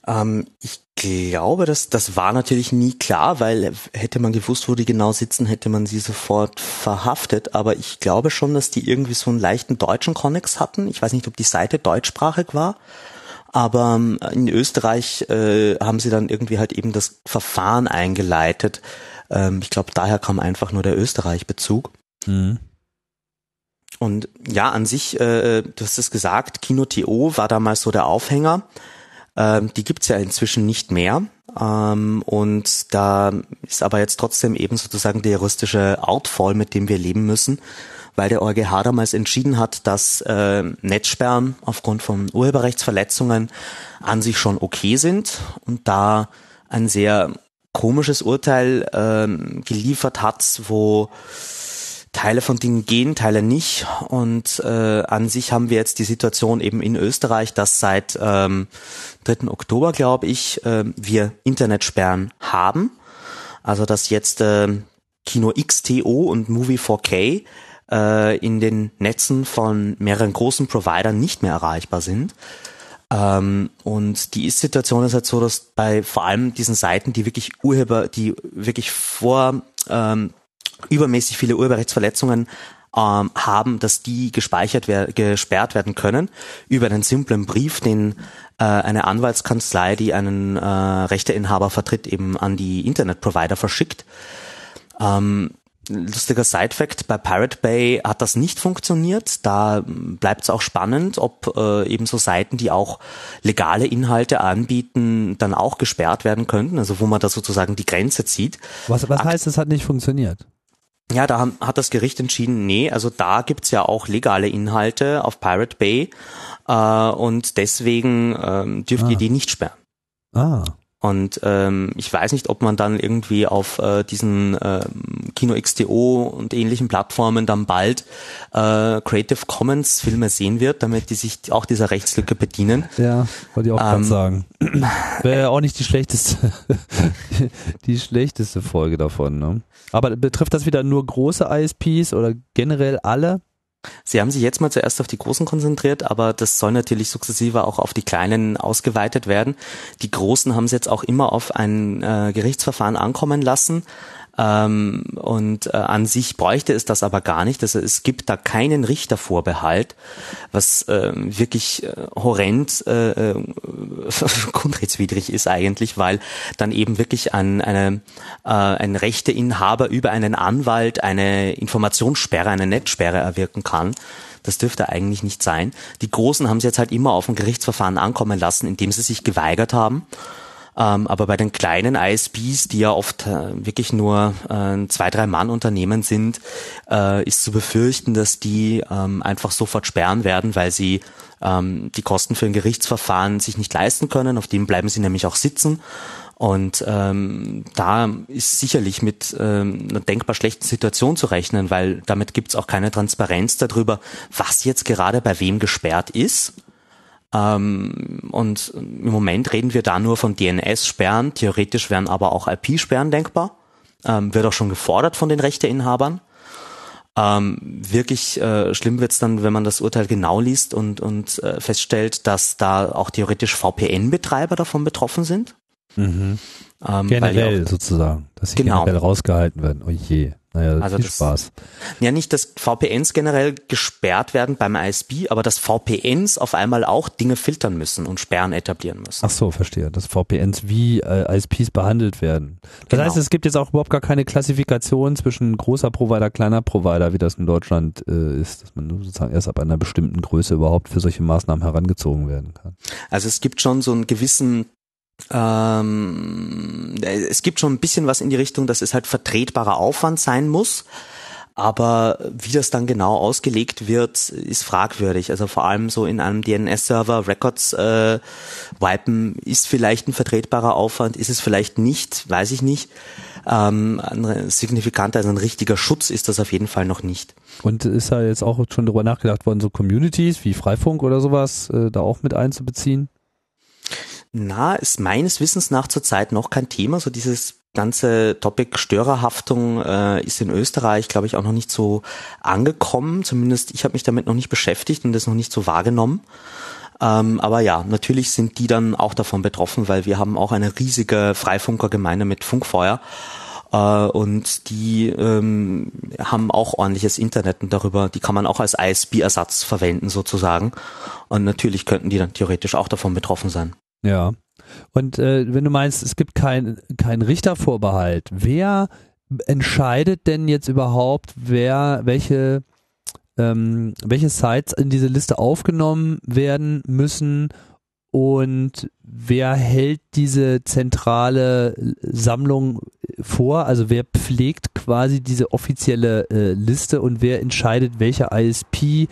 Ähm, ich glaube, dass das war natürlich nie klar, weil hätte man gewusst, wo die genau sitzen, hätte man sie sofort verhaftet. Aber ich glaube schon, dass die irgendwie so einen leichten deutschen Konnex hatten. Ich weiß nicht, ob die Seite deutschsprachig war. Aber ähm, in Österreich äh, haben sie dann irgendwie halt eben das Verfahren eingeleitet. Ähm, ich glaube, daher kam einfach nur der Österreich-Bezug. Mhm. Und ja, an sich, äh, du hast es gesagt, Kino.to war damals so der Aufhänger. Ähm, die gibt's ja inzwischen nicht mehr. Ähm, und da ist aber jetzt trotzdem eben sozusagen der juristische Outfall, mit dem wir leben müssen weil der EuGH damals entschieden hat, dass äh, Netzsperren aufgrund von Urheberrechtsverletzungen an sich schon okay sind und da ein sehr komisches Urteil ähm, geliefert hat, wo Teile von Dingen gehen, Teile nicht. Und äh, an sich haben wir jetzt die Situation eben in Österreich, dass seit ähm, 3. Oktober, glaube ich, äh, wir Internetsperren haben. Also dass jetzt äh, Kino XTO und Movie 4K äh, in den Netzen von mehreren großen Providern nicht mehr erreichbar sind. Ähm, und die Ist-Situation ist halt so, dass bei vor allem diesen Seiten, die wirklich Urheber, die wirklich vor ähm, übermäßig viele Urheberrechtsverletzungen ähm, haben, dass die gespeichert wer gesperrt werden können über einen simplen Brief, den äh, eine Anwaltskanzlei, die einen äh, Rechteinhaber vertritt, eben an die Internetprovider verschickt. Ähm, Lustiger Side-Fact, bei Pirate Bay hat das nicht funktioniert. Da bleibt es auch spannend, ob äh, eben so Seiten, die auch legale Inhalte anbieten, dann auch gesperrt werden könnten, also wo man da sozusagen die Grenze zieht. Was, was heißt, es hat nicht funktioniert? Ja, da hat das Gericht entschieden, nee, also da gibt's ja auch legale Inhalte auf Pirate Bay äh, und deswegen ähm, dürft ah. ihr die nicht sperren. Ah. Und ähm, ich weiß nicht, ob man dann irgendwie auf äh, diesen ähm, Kino XTO und ähnlichen Plattformen dann bald äh, Creative Commons Filme sehen wird, damit die sich auch dieser Rechtslücke bedienen. Ja, wollte ich auch ähm, gerade sagen. Wäre ja auch nicht die schlechteste, die schlechteste Folge davon. Ne? Aber betrifft das wieder nur große ISPs oder generell alle? Sie haben sich jetzt mal zuerst auf die Großen konzentriert, aber das soll natürlich sukzessive auch auf die Kleinen ausgeweitet werden. Die Großen haben es jetzt auch immer auf ein äh, Gerichtsverfahren ankommen lassen. Ähm, und äh, an sich bräuchte es das aber gar nicht. Also es gibt da keinen Richtervorbehalt, was äh, wirklich äh, horrend äh, äh, grundrechtswidrig ist eigentlich, weil dann eben wirklich ein, eine, äh, ein Rechteinhaber über einen Anwalt eine Informationssperre, eine Netzsperre erwirken kann. Das dürfte eigentlich nicht sein. Die Großen haben es jetzt halt immer auf ein Gerichtsverfahren ankommen lassen, indem sie sich geweigert haben. Ähm, aber bei den kleinen ISPs, die ja oft äh, wirklich nur äh, zwei, drei Mann Unternehmen sind, äh, ist zu befürchten, dass die ähm, einfach sofort sperren werden, weil sie ähm, die Kosten für ein Gerichtsverfahren sich nicht leisten können. Auf dem bleiben sie nämlich auch sitzen. Und ähm, da ist sicherlich mit ähm, einer denkbar schlechten Situation zu rechnen, weil damit gibt es auch keine Transparenz darüber, was jetzt gerade bei wem gesperrt ist. Ähm, und im Moment reden wir da nur von DNS-Sperren. Theoretisch wären aber auch IP-Sperren denkbar. Ähm, wird auch schon gefordert von den Rechteinhabern. Ähm, wirklich äh, schlimm wird's dann, wenn man das Urteil genau liest und, und äh, feststellt, dass da auch theoretisch VPN-Betreiber davon betroffen sind. Mhm. Ähm, generell sozusagen, dass sie genau. generell rausgehalten werden. Oh je. Naja, also viel das, Spaß. Ja, nicht, dass VPNs generell gesperrt werden beim ISP, aber dass VPNs auf einmal auch Dinge filtern müssen und Sperren etablieren müssen. Ach so, verstehe. Dass VPNs wie äh, ISPs behandelt werden. Das genau. heißt, es gibt jetzt auch überhaupt gar keine Klassifikation zwischen großer Provider, kleiner Provider, wie das in Deutschland äh, ist, dass man sozusagen erst ab einer bestimmten Größe überhaupt für solche Maßnahmen herangezogen werden kann. Also es gibt schon so einen gewissen ähm, es gibt schon ein bisschen was in die Richtung, dass es halt vertretbarer Aufwand sein muss. Aber wie das dann genau ausgelegt wird, ist fragwürdig. Also vor allem so in einem DNS-Server Records äh, wipen ist vielleicht ein vertretbarer Aufwand, ist es vielleicht nicht, weiß ich nicht. Ähm, ein signifikanter, also ein richtiger Schutz ist das auf jeden Fall noch nicht. Und ist da jetzt auch schon darüber nachgedacht worden, so Communities wie Freifunk oder sowas äh, da auch mit einzubeziehen? Na, ist meines Wissens nach zurzeit noch kein Thema. So dieses ganze Topic Störerhaftung äh, ist in Österreich, glaube ich, auch noch nicht so angekommen. Zumindest ich habe mich damit noch nicht beschäftigt und das noch nicht so wahrgenommen. Ähm, aber ja, natürlich sind die dann auch davon betroffen, weil wir haben auch eine riesige Freifunkergemeinde mit Funkfeuer. Äh, und die ähm, haben auch ordentliches Internet und darüber, die kann man auch als ISP-Ersatz verwenden sozusagen. Und natürlich könnten die dann theoretisch auch davon betroffen sein. Ja. Und äh, wenn du meinst, es gibt keinen kein Richtervorbehalt, wer entscheidet denn jetzt überhaupt, wer welche ähm, welche Sites in diese Liste aufgenommen werden müssen und wer hält diese zentrale Sammlung vor? Also wer pflegt quasi diese offizielle äh, Liste und wer entscheidet, welcher ISP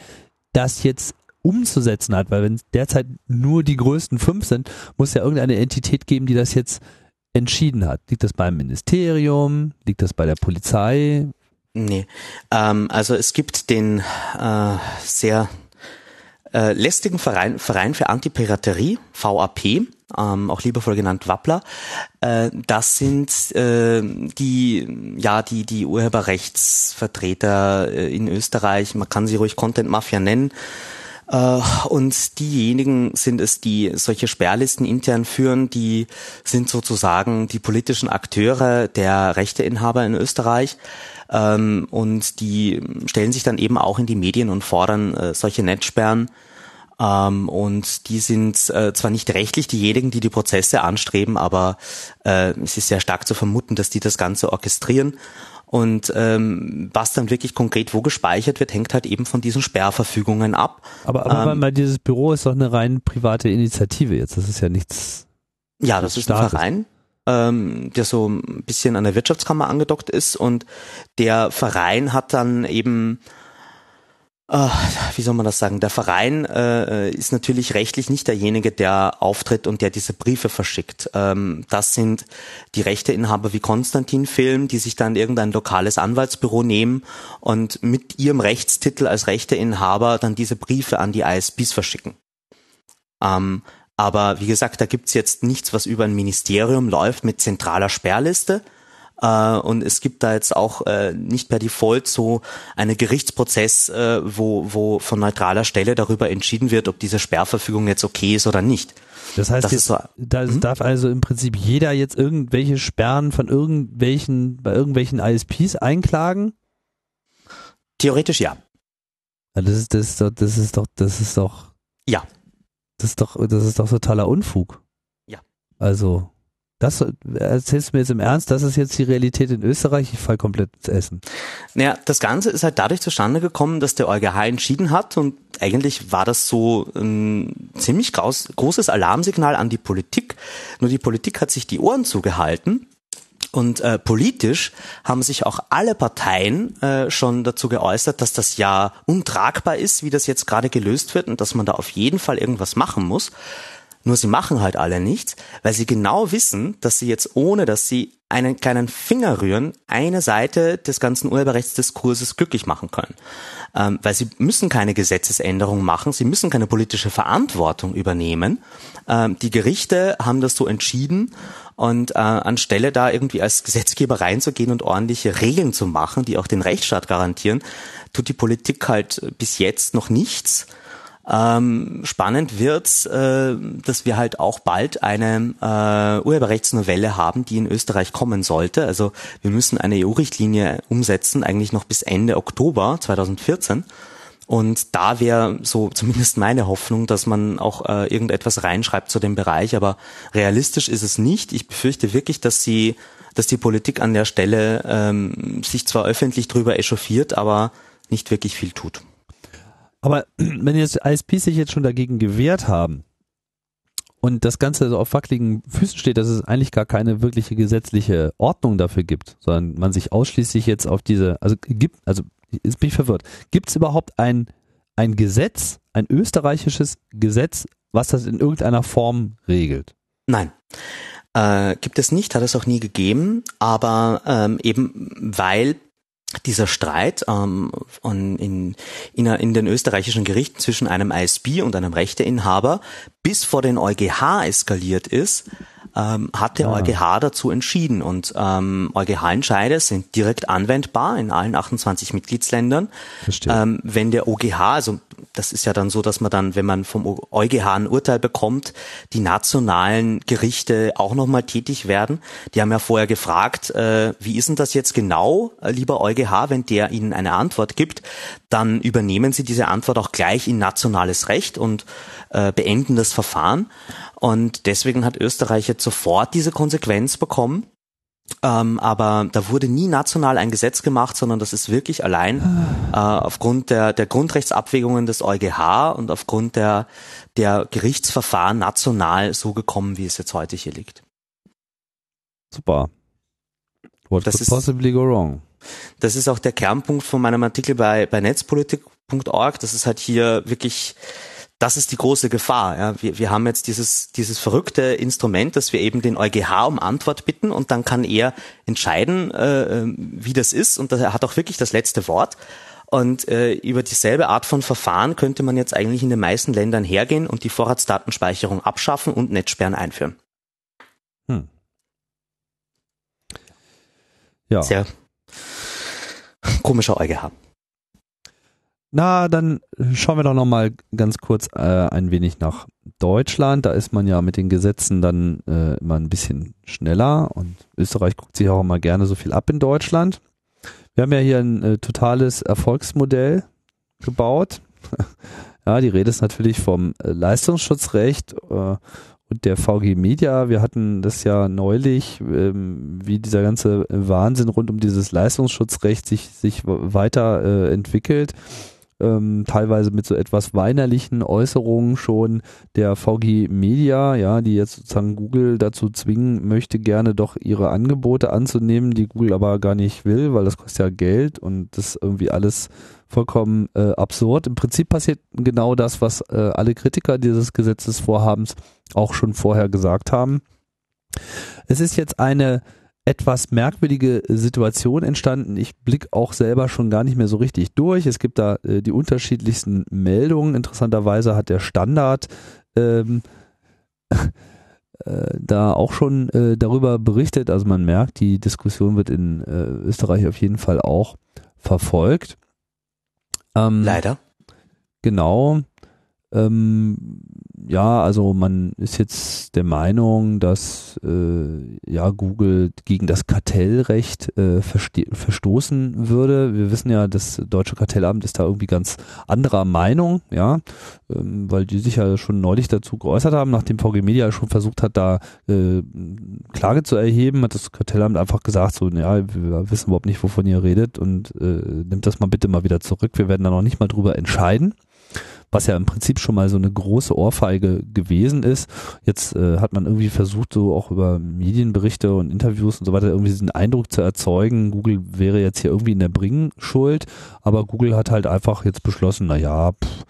das jetzt umzusetzen hat, weil wenn es derzeit nur die größten fünf sind, muss ja irgendeine Entität geben, die das jetzt entschieden hat. Liegt das beim Ministerium? Liegt das bei der Polizei? Nee. Ähm, also es gibt den äh, sehr äh, lästigen Verein, Verein für Antipiraterie, VAP, ähm, auch liebevoll genannt Wappler. Äh, das sind äh, die, ja, die, die Urheberrechtsvertreter äh, in Österreich. Man kann sie ruhig Content Mafia nennen. Äh, und diejenigen sind es, die solche Sperrlisten intern führen, die sind sozusagen die politischen Akteure der Rechteinhaber in Österreich. Ähm, und die stellen sich dann eben auch in die Medien und fordern äh, solche Netzsperren. Ähm, und die sind äh, zwar nicht rechtlich diejenigen, die die Prozesse anstreben, aber es ist sehr stark zu vermuten, dass die das Ganze orchestrieren und ähm, was dann wirklich konkret wo gespeichert wird, hängt halt eben von diesen Sperrverfügungen ab. Aber, aber ähm, weil dieses Büro ist doch eine rein private Initiative jetzt. Das ist ja nichts. Ja, das ist ein Verein, ähm, der so ein bisschen an der Wirtschaftskammer angedockt ist und der Verein hat dann eben wie soll man das sagen, der Verein äh, ist natürlich rechtlich nicht derjenige, der auftritt und der diese Briefe verschickt. Ähm, das sind die Rechteinhaber wie Konstantin Film, die sich dann irgendein lokales Anwaltsbüro nehmen und mit ihrem Rechtstitel als Rechteinhaber dann diese Briefe an die ISPs verschicken. Ähm, aber wie gesagt, da gibt's jetzt nichts, was über ein Ministerium läuft mit zentraler Sperrliste, Äh, und es gibt da jetzt auch äh, nicht per Default so einen Gerichtsprozess, äh, wo, wo von neutraler Stelle darüber entschieden wird, ob diese Sperrverfügung jetzt okay ist oder nicht. Das heißt, das jetzt, so, da hm? darf also im Prinzip jeder jetzt irgendwelche Sperren von irgendwelchen, bei irgendwelchen ISPs einklagen? Theoretisch ja. das ist, das ist doch, das ist doch, das ist doch. Ja. Das ist doch, das ist doch totaler Unfug. Ja. Also, das erzählst du mir jetzt im Ernst, das ist jetzt die Realität in Österreich, ich fall komplett ins Essen. Naja, das Ganze ist halt dadurch zustande gekommen, dass der EuGH entschieden hat und eigentlich war das so ein ziemlich groß, großes Alarmsignal an die Politik. Nur die Politik hat sich die Ohren zugehalten und äh, politisch haben sich auch alle Parteien äh, schon dazu geäußert, dass das ja untragbar ist, wie das jetzt gerade gelöst wird und dass man da auf jeden Fall irgendwas machen muss. Nur sie machen halt alle nichts, weil sie genau wissen, dass sie jetzt ohne, dass sie einen kleinen Finger rühren, eine Seite des ganzen Urheberrechtsdiskurses glücklich machen können. Ähm, weil sie müssen keine Gesetzesänderung machen, sie müssen keine politische Verantwortung übernehmen. Ähm, die Gerichte haben das so entschieden und äh, anstelle da irgendwie als Gesetzgeber reinzugehen und ordentliche Regeln zu machen, die auch den Rechtsstaat garantieren, tut die Politik halt bis jetzt noch nichts. Ähm, spannend wird, äh, dass wir halt auch bald eine äh, Urheberrechtsnovelle haben, die in Österreich kommen sollte. Also wir müssen eine EU-Richtlinie umsetzen, eigentlich noch bis Ende Oktober 2014. Und da wäre so zumindest meine Hoffnung, dass man auch äh, irgendetwas reinschreibt zu dem Bereich. Aber realistisch ist es nicht. Ich befürchte wirklich, dass sie, dass die Politik an der Stelle ähm, sich zwar öffentlich drüber echauffiert, aber nicht wirklich viel tut. Aber wenn jetzt ISPs sich jetzt schon dagegen gewehrt haben und das Ganze so auf wackeligen Füßen steht, dass es eigentlich gar keine wirkliche gesetzliche Ordnung dafür gibt, sondern man sich ausschließlich jetzt auf diese, also gibt, also jetzt bin ich verwirrt, gibt es überhaupt ein, ein Gesetz, ein österreichisches Gesetz, was das in irgendeiner Form regelt? Nein. Äh, gibt es nicht, hat es auch nie gegeben, aber ähm, eben weil dieser Streit ähm, in, in, in den österreichischen Gerichten zwischen einem ISB und einem Rechteinhaber bis vor den EuGH eskaliert ist, ähm, hat der ah. EuGH dazu entschieden. Und ähm, EuGH-Entscheide sind direkt anwendbar in allen 28 Mitgliedsländern. Ähm, wenn der OGH, also das ist ja dann so, dass man dann, wenn man vom EuGH ein Urteil bekommt, die nationalen Gerichte auch nochmal tätig werden. Die haben ja vorher gefragt, äh, wie ist denn das jetzt genau, äh, lieber EuGH, wenn der Ihnen eine Antwort gibt, dann übernehmen Sie diese Antwort auch gleich in nationales Recht und äh, beenden das Verfahren. Und deswegen hat Österreich jetzt sofort diese Konsequenz bekommen. Ähm, aber da wurde nie national ein Gesetz gemacht, sondern das ist wirklich allein äh, aufgrund der, der Grundrechtsabwägungen des EuGH und aufgrund der, der Gerichtsverfahren national so gekommen, wie es jetzt heute hier liegt. Super. What das could ist, possibly go wrong? Das ist auch der Kernpunkt von meinem Artikel bei, bei netzpolitik.org. Das ist halt hier wirklich das ist die große Gefahr. Ja. Wir, wir haben jetzt dieses, dieses verrückte Instrument, dass wir eben den EuGH um Antwort bitten und dann kann er entscheiden, äh, wie das ist und er hat auch wirklich das letzte Wort. Und äh, über dieselbe Art von Verfahren könnte man jetzt eigentlich in den meisten Ländern hergehen und die Vorratsdatenspeicherung abschaffen und Netzsperren einführen. Hm. Ja. Sehr komischer EuGH. Na, dann schauen wir doch noch mal ganz kurz äh, ein wenig nach Deutschland. Da ist man ja mit den Gesetzen dann äh, immer ein bisschen schneller und Österreich guckt sich auch immer gerne so viel ab in Deutschland. Wir haben ja hier ein äh, totales Erfolgsmodell gebaut. ja, die Rede ist natürlich vom äh, Leistungsschutzrecht äh, und der VG Media. Wir hatten das ja neulich, ähm, wie dieser ganze Wahnsinn rund um dieses Leistungsschutzrecht sich, sich weiter äh, entwickelt ähm, teilweise mit so etwas weinerlichen Äußerungen schon der VG Media, ja, die jetzt sozusagen Google dazu zwingen möchte, gerne doch ihre Angebote anzunehmen, die Google aber gar nicht will, weil das kostet ja Geld und das irgendwie alles vollkommen äh, absurd. Im Prinzip passiert genau das, was äh, alle Kritiker dieses Gesetzesvorhabens auch schon vorher gesagt haben. Es ist jetzt eine etwas merkwürdige Situation entstanden. Ich blicke auch selber schon gar nicht mehr so richtig durch. Es gibt da äh, die unterschiedlichsten Meldungen. Interessanterweise hat der Standard ähm, äh, da auch schon äh, darüber berichtet. Also man merkt, die Diskussion wird in äh, Österreich auf jeden Fall auch verfolgt. Ähm, Leider. Genau. Ähm, ja, also man ist jetzt der Meinung, dass äh, ja Google gegen das Kartellrecht äh, verstoßen würde. Wir wissen ja, das deutsche Kartellamt ist da irgendwie ganz anderer Meinung, ja, ähm, weil die sich ja schon neulich dazu geäußert haben, nachdem VG Media schon versucht hat, da äh, Klage zu erheben, hat das Kartellamt einfach gesagt, so, ja, wir wissen überhaupt nicht, wovon ihr redet und äh, nimmt das mal bitte mal wieder zurück. Wir werden da noch nicht mal drüber entscheiden was ja im Prinzip schon mal so eine große Ohrfeige gewesen ist. Jetzt äh, hat man irgendwie versucht, so auch über Medienberichte und Interviews und so weiter irgendwie diesen Eindruck zu erzeugen, Google wäre jetzt hier irgendwie in der Bringschuld, aber Google hat halt einfach jetzt beschlossen, na ja, pff,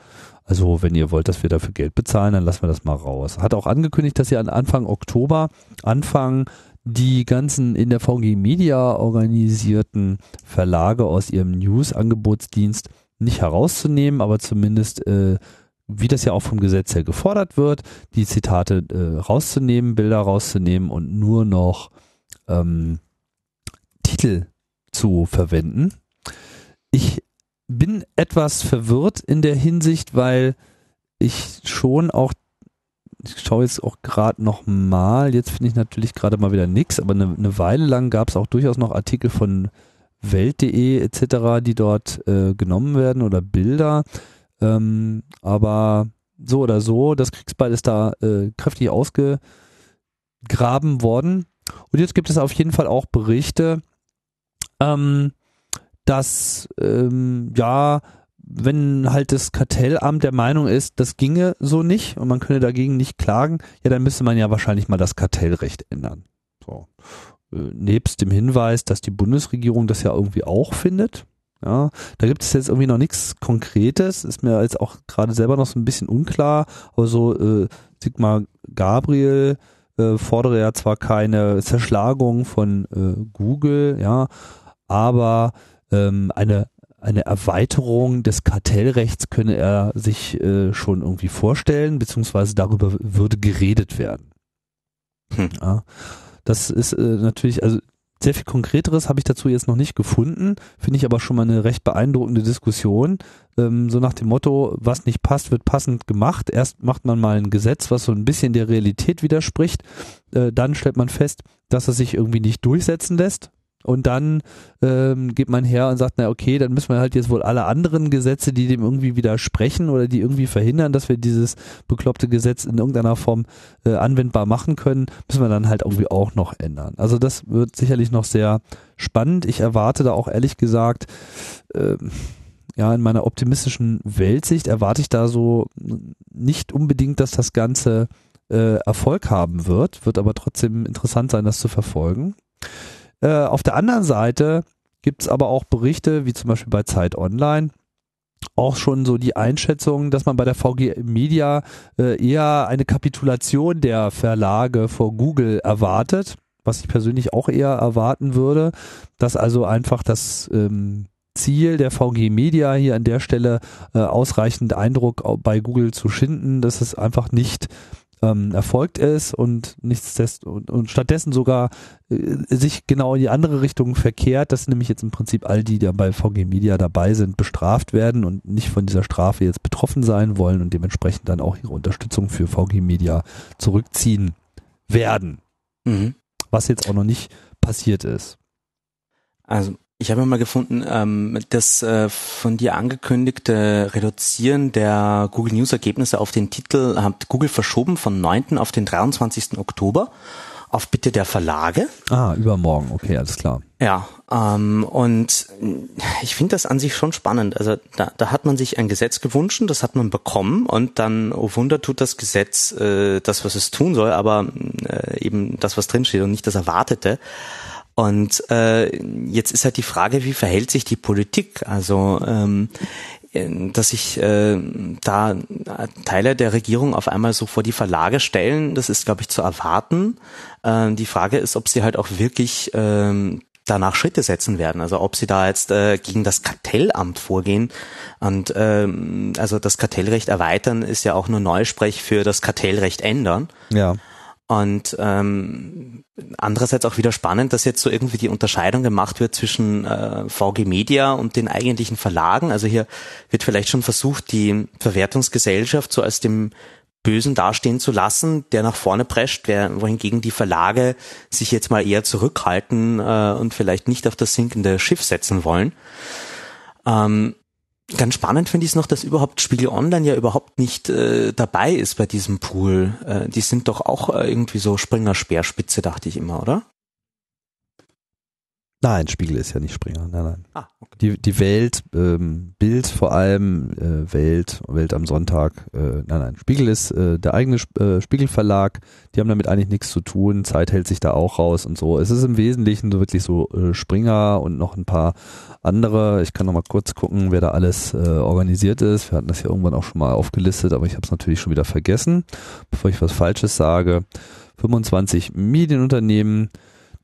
also wenn ihr wollt, dass wir dafür Geld bezahlen, dann lassen wir das mal raus. Hat auch angekündigt, dass sie an Anfang Oktober anfangen, die ganzen in der VG Media organisierten Verlage aus ihrem News-Angebotsdienst nicht herauszunehmen, aber zumindest, äh, wie das ja auch vom Gesetz her gefordert wird, die Zitate äh, rauszunehmen, Bilder rauszunehmen und nur noch ähm, Titel zu verwenden. Ich bin etwas verwirrt in der Hinsicht, weil ich schon auch ich schaue jetzt auch gerade noch mal, jetzt finde ich natürlich gerade mal wieder nichts, aber eine, eine Weile lang gab es auch durchaus noch Artikel von Welt.de etc., die dort äh, genommen werden oder Bilder. Ähm, aber so oder so, das Kriegsbeil ist da äh, kräftig ausgegraben worden. Und jetzt gibt es auf jeden Fall auch Berichte, ähm, dass ähm, ja, wenn halt das Kartellamt der Meinung ist, das ginge so nicht und man könne dagegen nicht klagen, ja, dann müsste man ja wahrscheinlich mal das Kartellrecht ändern. So. Äh, nebst dem Hinweis, dass die Bundesregierung das ja irgendwie auch findet. Ja, da gibt es jetzt irgendwie noch nichts Konkretes, ist mir jetzt auch gerade selber noch so ein bisschen unklar, aber so äh, Sigmar Gabriel äh, fordere ja zwar keine Zerschlagung von äh, Google, ja, aber ähm, eine eine Erweiterung des Kartellrechts könne er sich äh, schon irgendwie vorstellen, beziehungsweise darüber würde geredet werden. Hm. Ja. Das ist äh, natürlich, also sehr viel Konkreteres habe ich dazu jetzt noch nicht gefunden, finde ich aber schon mal eine recht beeindruckende Diskussion. Ähm, so nach dem Motto, was nicht passt, wird passend gemacht. Erst macht man mal ein Gesetz, was so ein bisschen der Realität widerspricht. Äh, dann stellt man fest, dass es sich irgendwie nicht durchsetzen lässt. Und dann ähm, geht man her und sagt, na okay, dann müssen wir halt jetzt wohl alle anderen Gesetze, die dem irgendwie widersprechen oder die irgendwie verhindern, dass wir dieses bekloppte Gesetz in irgendeiner Form äh, anwendbar machen können, müssen wir dann halt irgendwie auch noch ändern. Also das wird sicherlich noch sehr spannend. Ich erwarte da auch ehrlich gesagt, äh, ja, in meiner optimistischen Weltsicht erwarte ich da so nicht unbedingt, dass das Ganze äh, Erfolg haben wird, wird aber trotzdem interessant sein, das zu verfolgen. Äh, auf der anderen Seite gibt es aber auch Berichte, wie zum Beispiel bei Zeit Online, auch schon so die Einschätzung, dass man bei der VG Media äh, eher eine Kapitulation der Verlage vor Google erwartet, was ich persönlich auch eher erwarten würde, dass also einfach das ähm, Ziel der VG Media hier an der Stelle äh, ausreichend Eindruck bei Google zu schinden, dass es einfach nicht ähm, erfolgt ist und nichts und, und stattdessen sogar äh, sich genau in die andere Richtung verkehrt, dass nämlich jetzt im Prinzip all die, die bei VG Media dabei sind, bestraft werden und nicht von dieser Strafe jetzt betroffen sein wollen und dementsprechend dann auch ihre Unterstützung für VG Media zurückziehen werden. Mhm. Was jetzt auch noch nicht passiert ist. Also ich habe mal gefunden, ähm, das äh, von dir angekündigte Reduzieren der Google News Ergebnisse auf den Titel hat Google verschoben von 9. auf den 23. Oktober auf Bitte der Verlage. Ah, übermorgen, okay, alles klar. Ja, ähm, und ich finde das an sich schon spannend. Also da, da hat man sich ein Gesetz gewünscht, das hat man bekommen und dann, oh Wunder, tut das Gesetz äh, das, was es tun soll, aber äh, eben das, was drinsteht und nicht das Erwartete. Und äh, jetzt ist halt die Frage, wie verhält sich die Politik? Also ähm, dass sich äh, da Teile der Regierung auf einmal so vor die Verlage stellen, das ist, glaube ich, zu erwarten. Äh, die Frage ist, ob sie halt auch wirklich äh, danach Schritte setzen werden. Also ob sie da jetzt äh, gegen das Kartellamt vorgehen und ähm, also das Kartellrecht erweitern ist ja auch nur Neusprech für das Kartellrecht ändern. Ja. Und ähm, andererseits auch wieder spannend, dass jetzt so irgendwie die Unterscheidung gemacht wird zwischen äh, VG Media und den eigentlichen Verlagen. Also hier wird vielleicht schon versucht, die Verwertungsgesellschaft so als dem Bösen dastehen zu lassen, der nach vorne prescht, wohingegen die Verlage sich jetzt mal eher zurückhalten äh, und vielleicht nicht auf das sinkende Schiff setzen wollen. Ähm, Ganz spannend finde ich es noch, dass überhaupt Spiegel Online ja überhaupt nicht äh, dabei ist bei diesem Pool. Äh, die sind doch auch äh, irgendwie so Springer Speerspitze, dachte ich immer, oder? Nein, Spiegel ist ja nicht Springer. Nein, nein. Ah, okay. die, die Welt, ähm, Bild vor allem, äh, Welt, Welt am Sonntag. Äh, nein, nein. Spiegel ist äh, der eigene äh, Spiegelverlag. Die haben damit eigentlich nichts zu tun. Zeit hält sich da auch raus und so. Es ist im Wesentlichen so wirklich so äh, Springer und noch ein paar andere. Ich kann noch mal kurz gucken, wer da alles äh, organisiert ist. Wir hatten das ja irgendwann auch schon mal aufgelistet, aber ich habe es natürlich schon wieder vergessen, bevor ich was Falsches sage. 25 Medienunternehmen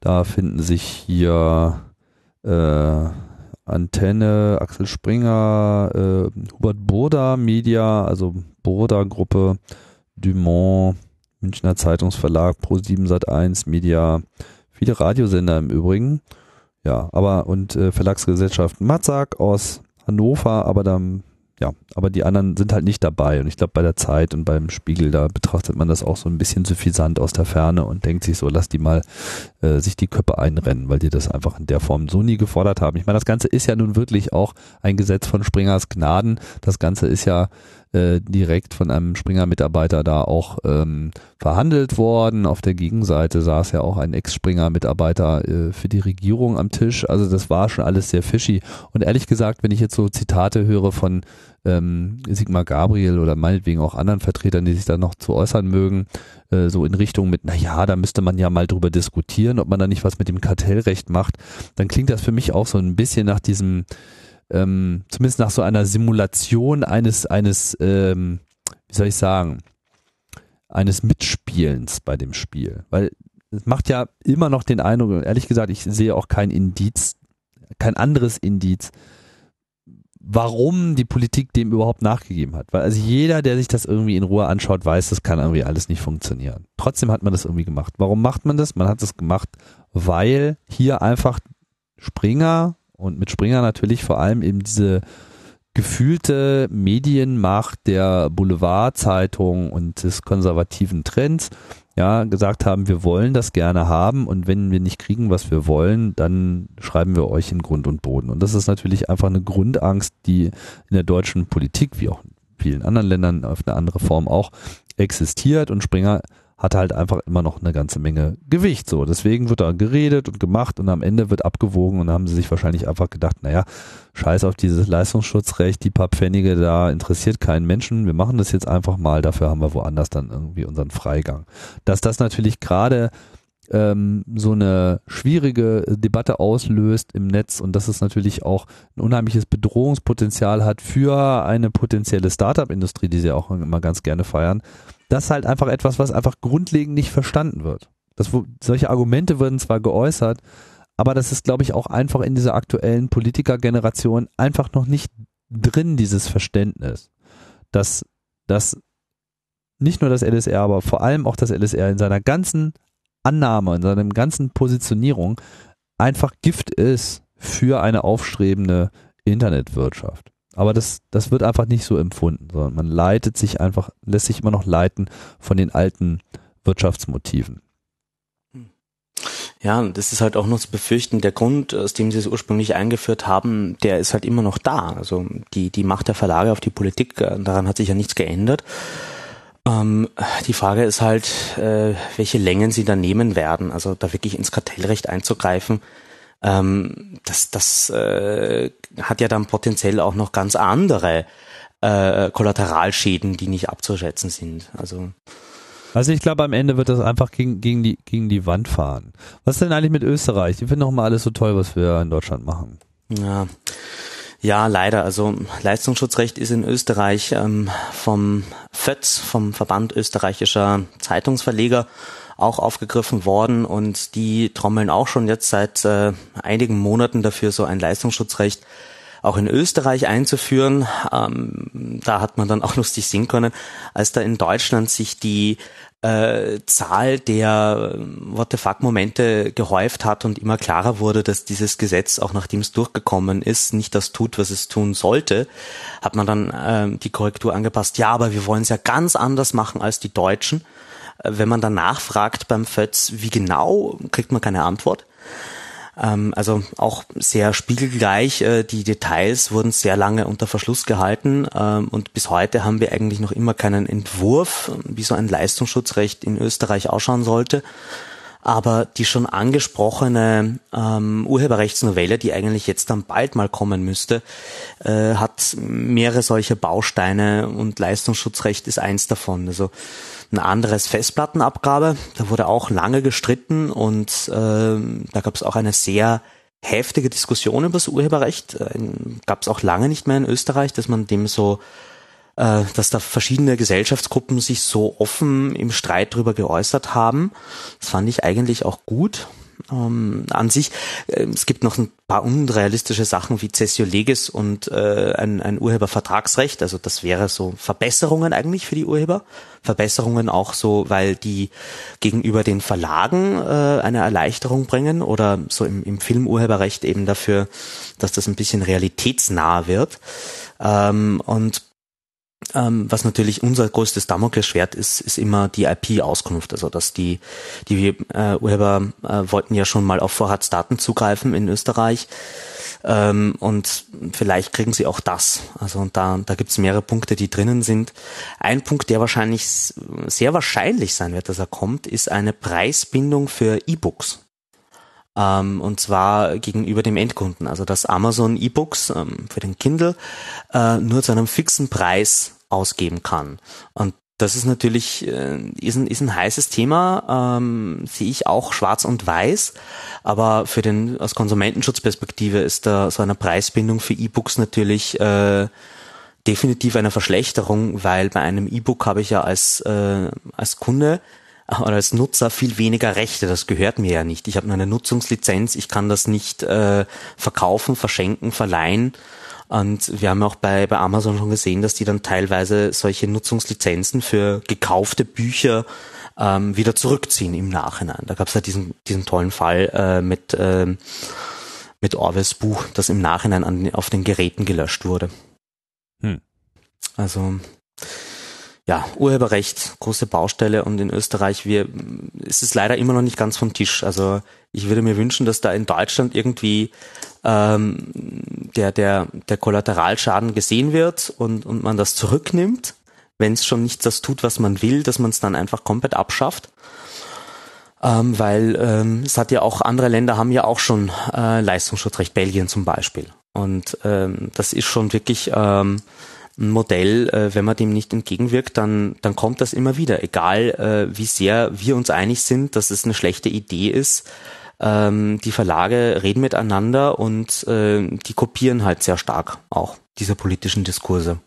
da finden sich hier äh, Antenne, Axel Springer, äh, Hubert Burda Media, also Burda Gruppe, Dumont, Münchner Zeitungsverlag, Pro7 Sat1 Media, viele Radiosender im Übrigen. Ja, aber und äh, Verlagsgesellschaft Matzak aus Hannover, aber dann ja, aber die anderen sind halt nicht dabei. Und ich glaube, bei der Zeit und beim Spiegel, da betrachtet man das auch so ein bisschen suffisant aus der Ferne und denkt sich so, lass die mal äh, sich die Köpfe einrennen, weil die das einfach in der Form so nie gefordert haben. Ich meine, das Ganze ist ja nun wirklich auch ein Gesetz von Springers Gnaden. Das Ganze ist ja äh, direkt von einem Springer-Mitarbeiter da auch ähm, verhandelt worden. Auf der Gegenseite saß ja auch ein Ex-Springer-Mitarbeiter äh, für die Regierung am Tisch. Also das war schon alles sehr fishy. Und ehrlich gesagt, wenn ich jetzt so Zitate höre von ähm, Sigmar Gabriel oder meinetwegen auch anderen Vertretern, die sich da noch zu äußern mögen, äh, so in Richtung mit, na ja, da müsste man ja mal drüber diskutieren, ob man da nicht was mit dem Kartellrecht macht, dann klingt das für mich auch so ein bisschen nach diesem ähm, zumindest nach so einer Simulation eines, eines, ähm, wie soll ich sagen, eines Mitspielens bei dem Spiel. Weil es macht ja immer noch den Eindruck, ehrlich gesagt, ich sehe auch kein Indiz, kein anderes Indiz, warum die Politik dem überhaupt nachgegeben hat. Weil also jeder, der sich das irgendwie in Ruhe anschaut, weiß, das kann irgendwie alles nicht funktionieren. Trotzdem hat man das irgendwie gemacht. Warum macht man das? Man hat das gemacht, weil hier einfach Springer und mit Springer natürlich vor allem eben diese gefühlte Medienmacht der Boulevardzeitung und des konservativen Trends, ja, gesagt haben, wir wollen das gerne haben und wenn wir nicht kriegen, was wir wollen, dann schreiben wir euch in Grund und Boden. Und das ist natürlich einfach eine Grundangst, die in der deutschen Politik, wie auch in vielen anderen Ländern auf eine andere Form auch existiert und Springer hat halt einfach immer noch eine ganze Menge Gewicht. So, deswegen wird da geredet und gemacht und am Ende wird abgewogen und haben sie sich wahrscheinlich einfach gedacht, naja, scheiß auf dieses Leistungsschutzrecht, die paar Pfennige da interessiert keinen Menschen. Wir machen das jetzt einfach mal, dafür haben wir woanders dann irgendwie unseren Freigang. Dass das natürlich gerade ähm, so eine schwierige Debatte auslöst im Netz und dass es natürlich auch ein unheimliches Bedrohungspotenzial hat für eine potenzielle Startup-Industrie, die sie auch immer ganz gerne feiern das ist halt einfach etwas, was einfach grundlegend nicht verstanden wird. Das, solche Argumente werden zwar geäußert, aber das ist, glaube ich, auch einfach in dieser aktuellen Politikergeneration einfach noch nicht drin, dieses Verständnis, dass, dass nicht nur das LSR, aber vor allem auch das LSR in seiner ganzen Annahme, in seiner ganzen Positionierung einfach Gift ist für eine aufstrebende Internetwirtschaft. Aber das, das wird einfach nicht so empfunden, sondern man leitet sich einfach, lässt sich immer noch leiten von den alten Wirtschaftsmotiven. Ja, das ist halt auch noch zu befürchten. Der Grund, aus dem sie es ursprünglich eingeführt haben, der ist halt immer noch da. Also die, die Macht der Verlage auf die Politik, äh, daran hat sich ja nichts geändert. Ähm, die Frage ist halt, äh, welche Längen sie da nehmen werden. Also da wirklich ins Kartellrecht einzugreifen, ähm, das, das äh, hat ja dann potenziell auch noch ganz andere äh, Kollateralschäden, die nicht abzuschätzen sind. Also also ich glaube, am Ende wird das einfach gegen, gegen, die, gegen die Wand fahren. Was ist denn eigentlich mit Österreich? Die finden doch mal alles so toll, was wir in Deutschland machen. Ja, ja leider. Also Leistungsschutzrecht ist in Österreich ähm, vom FÖTZ, vom Verband österreichischer Zeitungsverleger, auch aufgegriffen worden und die trommeln auch schon jetzt seit äh, einigen Monaten dafür, so ein Leistungsschutzrecht auch in Österreich einzuführen. Ähm, da hat man dann auch lustig sehen können, als da in Deutschland sich die äh, Zahl der äh, What the fuck Momente gehäuft hat und immer klarer wurde, dass dieses Gesetz, auch nachdem es durchgekommen ist, nicht das tut, was es tun sollte, hat man dann äh, die Korrektur angepasst. Ja, aber wir wollen es ja ganz anders machen als die Deutschen. Wenn man dann nachfragt beim FÖTS, wie genau, kriegt man keine Antwort. Ähm, also auch sehr spiegelgleich. Äh, die Details wurden sehr lange unter Verschluss gehalten ähm, und bis heute haben wir eigentlich noch immer keinen Entwurf, wie so ein Leistungsschutzrecht in Österreich ausschauen sollte. Aber die schon angesprochene ähm, Urheberrechtsnovelle, die eigentlich jetzt dann bald mal kommen müsste, äh, hat mehrere solche Bausteine und Leistungsschutzrecht ist eins davon. Also ein anderes Festplattenabgabe. Da wurde auch lange gestritten und äh, da gab es auch eine sehr heftige Diskussion über das Urheberrecht. Äh, gab es auch lange nicht mehr in Österreich, dass man dem so, äh, dass da verschiedene Gesellschaftsgruppen sich so offen im Streit drüber geäußert haben. Das fand ich eigentlich auch gut ähm, an sich. Äh, es gibt noch ein paar unrealistische Sachen wie Cessio Legis und äh, ein, ein Urhebervertragsrecht. Also das wäre so Verbesserungen eigentlich für die Urheber. Verbesserungen auch so, weil die gegenüber den Verlagen äh, eine Erleichterung bringen oder so im, im Filmurheberrecht eben dafür, dass das ein bisschen realitätsnah wird. Ähm, und ähm, was natürlich unser größtes Damoklesschwert ist, ist immer die IP-Auskunft. Also dass die, die äh, Urheber äh, wollten ja schon mal auf Vorratsdaten zugreifen in Österreich. Ähm, und vielleicht kriegen sie auch das. Also und da, da gibt es mehrere Punkte, die drinnen sind. Ein Punkt, der wahrscheinlich sehr wahrscheinlich sein wird, dass er kommt, ist eine Preisbindung für E-Books ähm, und zwar gegenüber dem Endkunden. Also dass Amazon E-Books ähm, für den Kindle äh, nur zu einem fixen Preis ausgeben kann. Und das ist natürlich äh, ist, ein, ist ein heißes Thema, ähm, sehe ich auch schwarz und weiß, aber für den aus Konsumentenschutzperspektive ist da so eine Preisbindung für E-Books natürlich äh, definitiv eine Verschlechterung, weil bei einem E-Book habe ich ja als äh, als Kunde oder als Nutzer viel weniger Rechte. Das gehört mir ja nicht. Ich habe nur eine Nutzungslizenz. Ich kann das nicht äh, verkaufen, verschenken, verleihen. Und wir haben auch bei, bei Amazon schon gesehen, dass die dann teilweise solche Nutzungslizenzen für gekaufte Bücher ähm, wieder zurückziehen im Nachhinein. Da gab es ja diesen, diesen tollen Fall äh, mit, äh, mit Orwells Buch, das im Nachhinein an, auf den Geräten gelöscht wurde. Hm. Also ja, Urheberrecht, große Baustelle und in Österreich wir, ist es leider immer noch nicht ganz vom Tisch. Also ich würde mir wünschen, dass da in Deutschland irgendwie ähm, der, der, der Kollateralschaden gesehen wird und, und man das zurücknimmt, wenn es schon nicht das tut, was man will, dass man es dann einfach komplett abschafft. Ähm, weil ähm, es hat ja auch, andere Länder haben ja auch schon äh, Leistungsschutzrecht, Belgien zum Beispiel. Und ähm, das ist schon wirklich ähm, ein Modell, äh, wenn man dem nicht entgegenwirkt, dann, dann kommt das immer wieder, egal äh, wie sehr wir uns einig sind, dass es eine schlechte Idee ist. Ähm, die Verlage reden miteinander und äh, die kopieren halt sehr stark auch diese politischen Diskurse.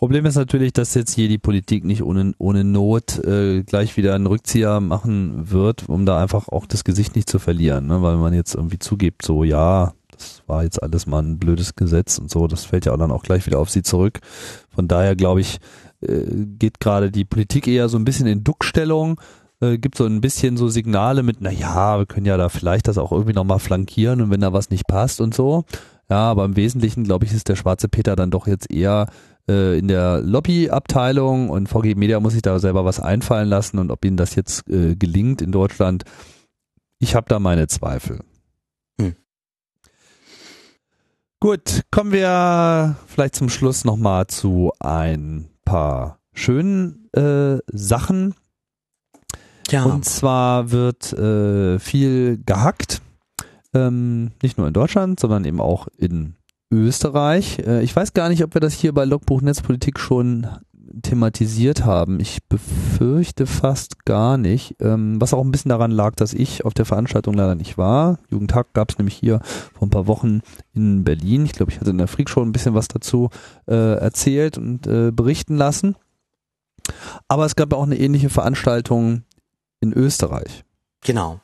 Problem ist natürlich, dass jetzt hier die Politik nicht ohne, ohne Not äh, gleich wieder einen Rückzieher machen wird, um da einfach auch das Gesicht nicht zu verlieren, ne? weil man jetzt irgendwie zugibt, so ja, das war jetzt alles mal ein blödes Gesetz und so, das fällt ja auch dann auch gleich wieder auf sie zurück. Von daher glaube ich, äh, geht gerade die Politik eher so ein bisschen in Duckstellung, äh, gibt so ein bisschen so Signale mit, na ja, wir können ja da vielleicht das auch irgendwie nochmal flankieren und wenn da was nicht passt und so. Ja, aber im Wesentlichen, glaube ich, ist der schwarze Peter dann doch jetzt eher äh, in der Lobbyabteilung und VG Media muss sich da selber was einfallen lassen und ob ihnen das jetzt äh, gelingt in Deutschland, ich habe da meine Zweifel. Gut, kommen wir vielleicht zum Schluss nochmal zu ein paar schönen äh, Sachen. Ja. Und zwar wird äh, viel gehackt, ähm, nicht nur in Deutschland, sondern eben auch in Österreich. Äh, ich weiß gar nicht, ob wir das hier bei Logbuch Netzpolitik schon thematisiert haben. Ich befürchte fast gar nicht, ähm, was auch ein bisschen daran lag, dass ich auf der Veranstaltung leider nicht war. Jugendtag gab es nämlich hier vor ein paar Wochen in Berlin. Ich glaube, ich hatte in der Freak Show ein bisschen was dazu äh, erzählt und äh, berichten lassen. Aber es gab ja auch eine ähnliche Veranstaltung in Österreich. Genau.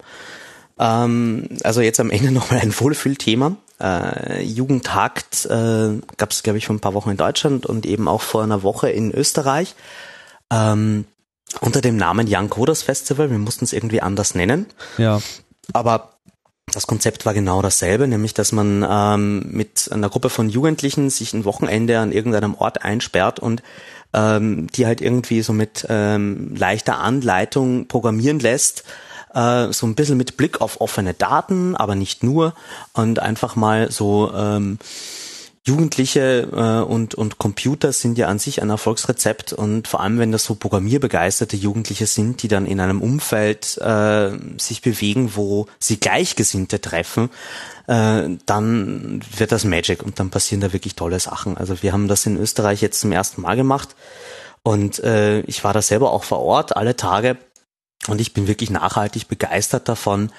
Ähm, also jetzt am Ende nochmal ein Wohlfühlthema. Äh, Jugendtakt äh, gab es, glaube ich, vor ein paar Wochen in Deutschland und eben auch vor einer Woche in Österreich. Ähm, unter dem Namen Young Coders Festival. Wir mussten es irgendwie anders nennen. Ja. Aber das Konzept war genau dasselbe, nämlich dass man ähm, mit einer Gruppe von Jugendlichen sich ein Wochenende an irgendeinem Ort einsperrt und ähm, die halt irgendwie so mit ähm, leichter Anleitung programmieren lässt, äh, so ein bisschen mit Blick auf offene Daten, aber nicht nur und einfach mal so ähm, Jugendliche äh, und, und Computer sind ja an sich ein Erfolgsrezept und vor allem, wenn das so programmierbegeisterte Jugendliche sind, die dann in einem Umfeld äh, sich bewegen, wo sie Gleichgesinnte treffen, äh, dann wird das Magic und dann passieren da wirklich tolle Sachen. Also wir haben das in Österreich jetzt zum ersten Mal gemacht und äh, ich war da selber auch vor Ort alle Tage und ich bin wirklich nachhaltig begeistert davon,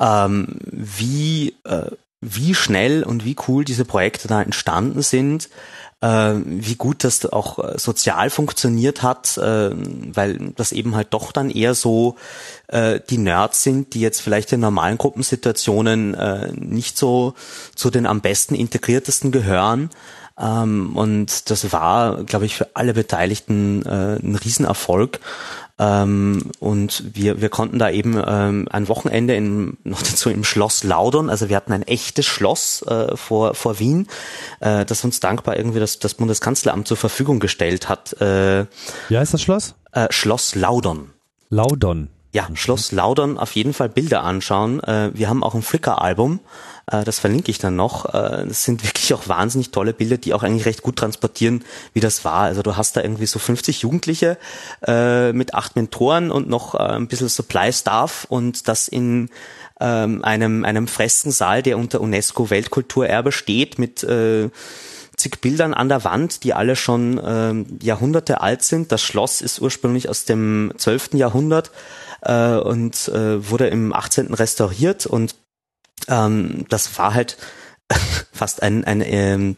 ähm, wie äh, wie schnell und wie cool diese Projekte da entstanden sind, äh, wie gut das auch äh, sozial funktioniert hat, äh, weil das eben halt doch dann eher so äh, die Nerds sind, die jetzt vielleicht in normalen Gruppensituationen äh, nicht so zu den am besten integriertesten gehören. Ähm, und das war, glaube ich, für alle Beteiligten äh, ein Riesenerfolg. Ähm, und wir, wir konnten da eben ähm, ein Wochenende in, noch dazu im Schloss Laudern, also wir hatten ein echtes Schloss äh, vor, vor Wien, äh, das uns dankbar irgendwie das, das Bundeskanzleramt zur Verfügung gestellt hat. Äh, Wie heißt das Schloss? Äh, Schloss Laudern. Laudern. Ja, Schloss Laudern auf jeden Fall Bilder anschauen. Äh, wir haben auch ein Flickr-Album, das verlinke ich dann noch. Äh, das sind wirklich auch wahnsinnig tolle Bilder, die auch eigentlich recht gut transportieren, wie das war. Also du hast da irgendwie so 50 Jugendliche äh, mit acht Mentoren und noch ein bisschen Supply-Staff und das in ähm, einem, einem Freskensaal, der unter UNESCO-Weltkulturerbe steht, mit äh, zig Bildern an der Wand, die alle schon ähm, Jahrhunderte alt sind. Das Schloss ist ursprünglich aus dem 12. Jahrhundert äh, und äh, wurde im 18. restauriert und ähm, das war halt fast ein, ein ähm,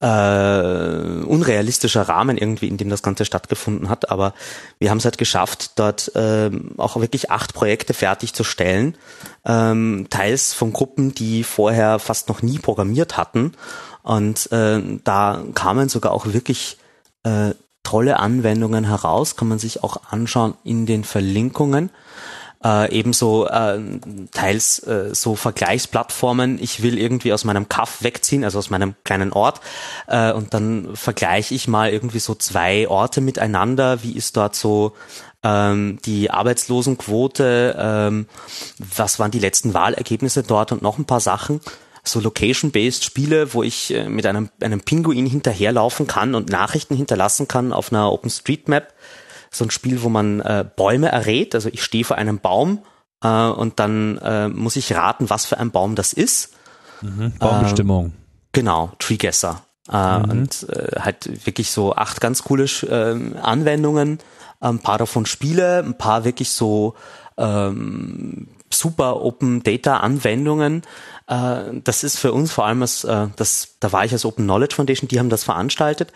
äh, unrealistischer Rahmen irgendwie, in dem das Ganze stattgefunden hat. Aber wir haben es halt geschafft, dort ähm, auch wirklich acht Projekte fertigzustellen, ähm, teils von Gruppen, die vorher fast noch nie programmiert hatten. Und äh, da kamen sogar auch wirklich äh, tolle Anwendungen heraus, kann man sich auch anschauen in den Verlinkungen äh, ebenso äh, teils äh, so Vergleichsplattformen. Ich will irgendwie aus meinem Kaff wegziehen, also aus meinem kleinen Ort, äh, und dann vergleiche ich mal irgendwie so zwei Orte miteinander. Wie ist dort so ähm, die Arbeitslosenquote? Ähm, was waren die letzten Wahlergebnisse dort und noch ein paar Sachen? so Location-based Spiele, wo ich äh, mit einem, einem Pinguin hinterherlaufen kann und Nachrichten hinterlassen kann auf einer OpenStreetMap so ein Spiel, wo man äh, Bäume errät. Also ich stehe vor einem Baum äh, und dann äh, muss ich raten, was für ein Baum das ist. Mhm, Baumbestimmung. Äh, genau, Treeguesser. Äh, mhm. Und äh, halt wirklich so acht ganz coole äh, Anwendungen, ein paar davon Spiele, ein paar wirklich so ähm, super Open Data Anwendungen. Äh, das ist für uns vor allem als, äh, das, da war ich als Open Knowledge Foundation, die haben das veranstaltet.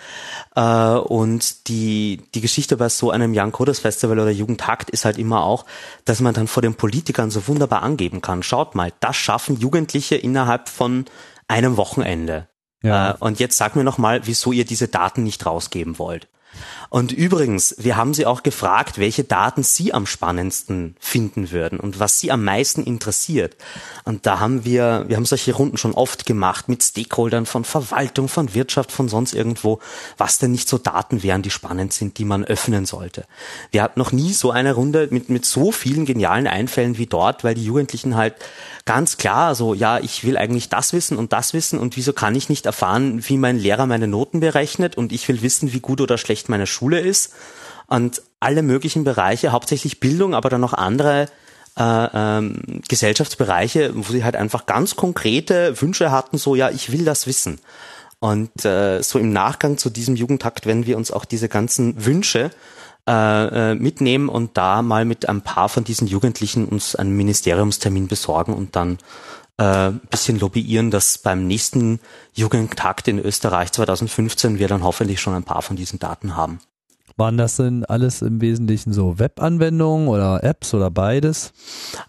Äh, und die, die Geschichte bei so einem Young Coders Festival oder Jugendhakt ist halt immer auch, dass man dann vor den Politikern so wunderbar angeben kann. Schaut mal, das schaffen Jugendliche innerhalb von einem Wochenende. Ja. und jetzt sag mir noch mal, wieso ihr diese Daten nicht rausgeben wollt. Und übrigens, wir haben Sie auch gefragt, welche Daten Sie am spannendsten finden würden und was Sie am meisten interessiert. Und da haben wir, wir haben solche Runden schon oft gemacht mit Stakeholdern von Verwaltung, von Wirtschaft, von sonst irgendwo, was denn nicht so Daten wären, die spannend sind, die man öffnen sollte. Wir hatten noch nie so eine Runde mit, mit so vielen genialen Einfällen wie dort, weil die Jugendlichen halt ganz klar so, ja, ich will eigentlich das wissen und das wissen und wieso kann ich nicht erfahren, wie mein Lehrer meine Noten berechnet und ich will wissen, wie gut oder schlecht meine Schule ist und alle möglichen Bereiche, hauptsächlich Bildung, aber dann noch andere äh, ähm, Gesellschaftsbereiche, wo sie halt einfach ganz konkrete Wünsche hatten, so ja, ich will das wissen. Und äh, so im Nachgang zu diesem Jugendtakt werden wir uns auch diese ganzen Wünsche äh, äh, mitnehmen und da mal mit ein paar von diesen Jugendlichen uns einen Ministeriumstermin besorgen und dann äh, bisschen lobbyieren, dass beim nächsten Jugendtakt in Österreich 2015 wir dann hoffentlich schon ein paar von diesen Daten haben. Waren das denn alles im Wesentlichen so Webanwendungen oder Apps oder beides?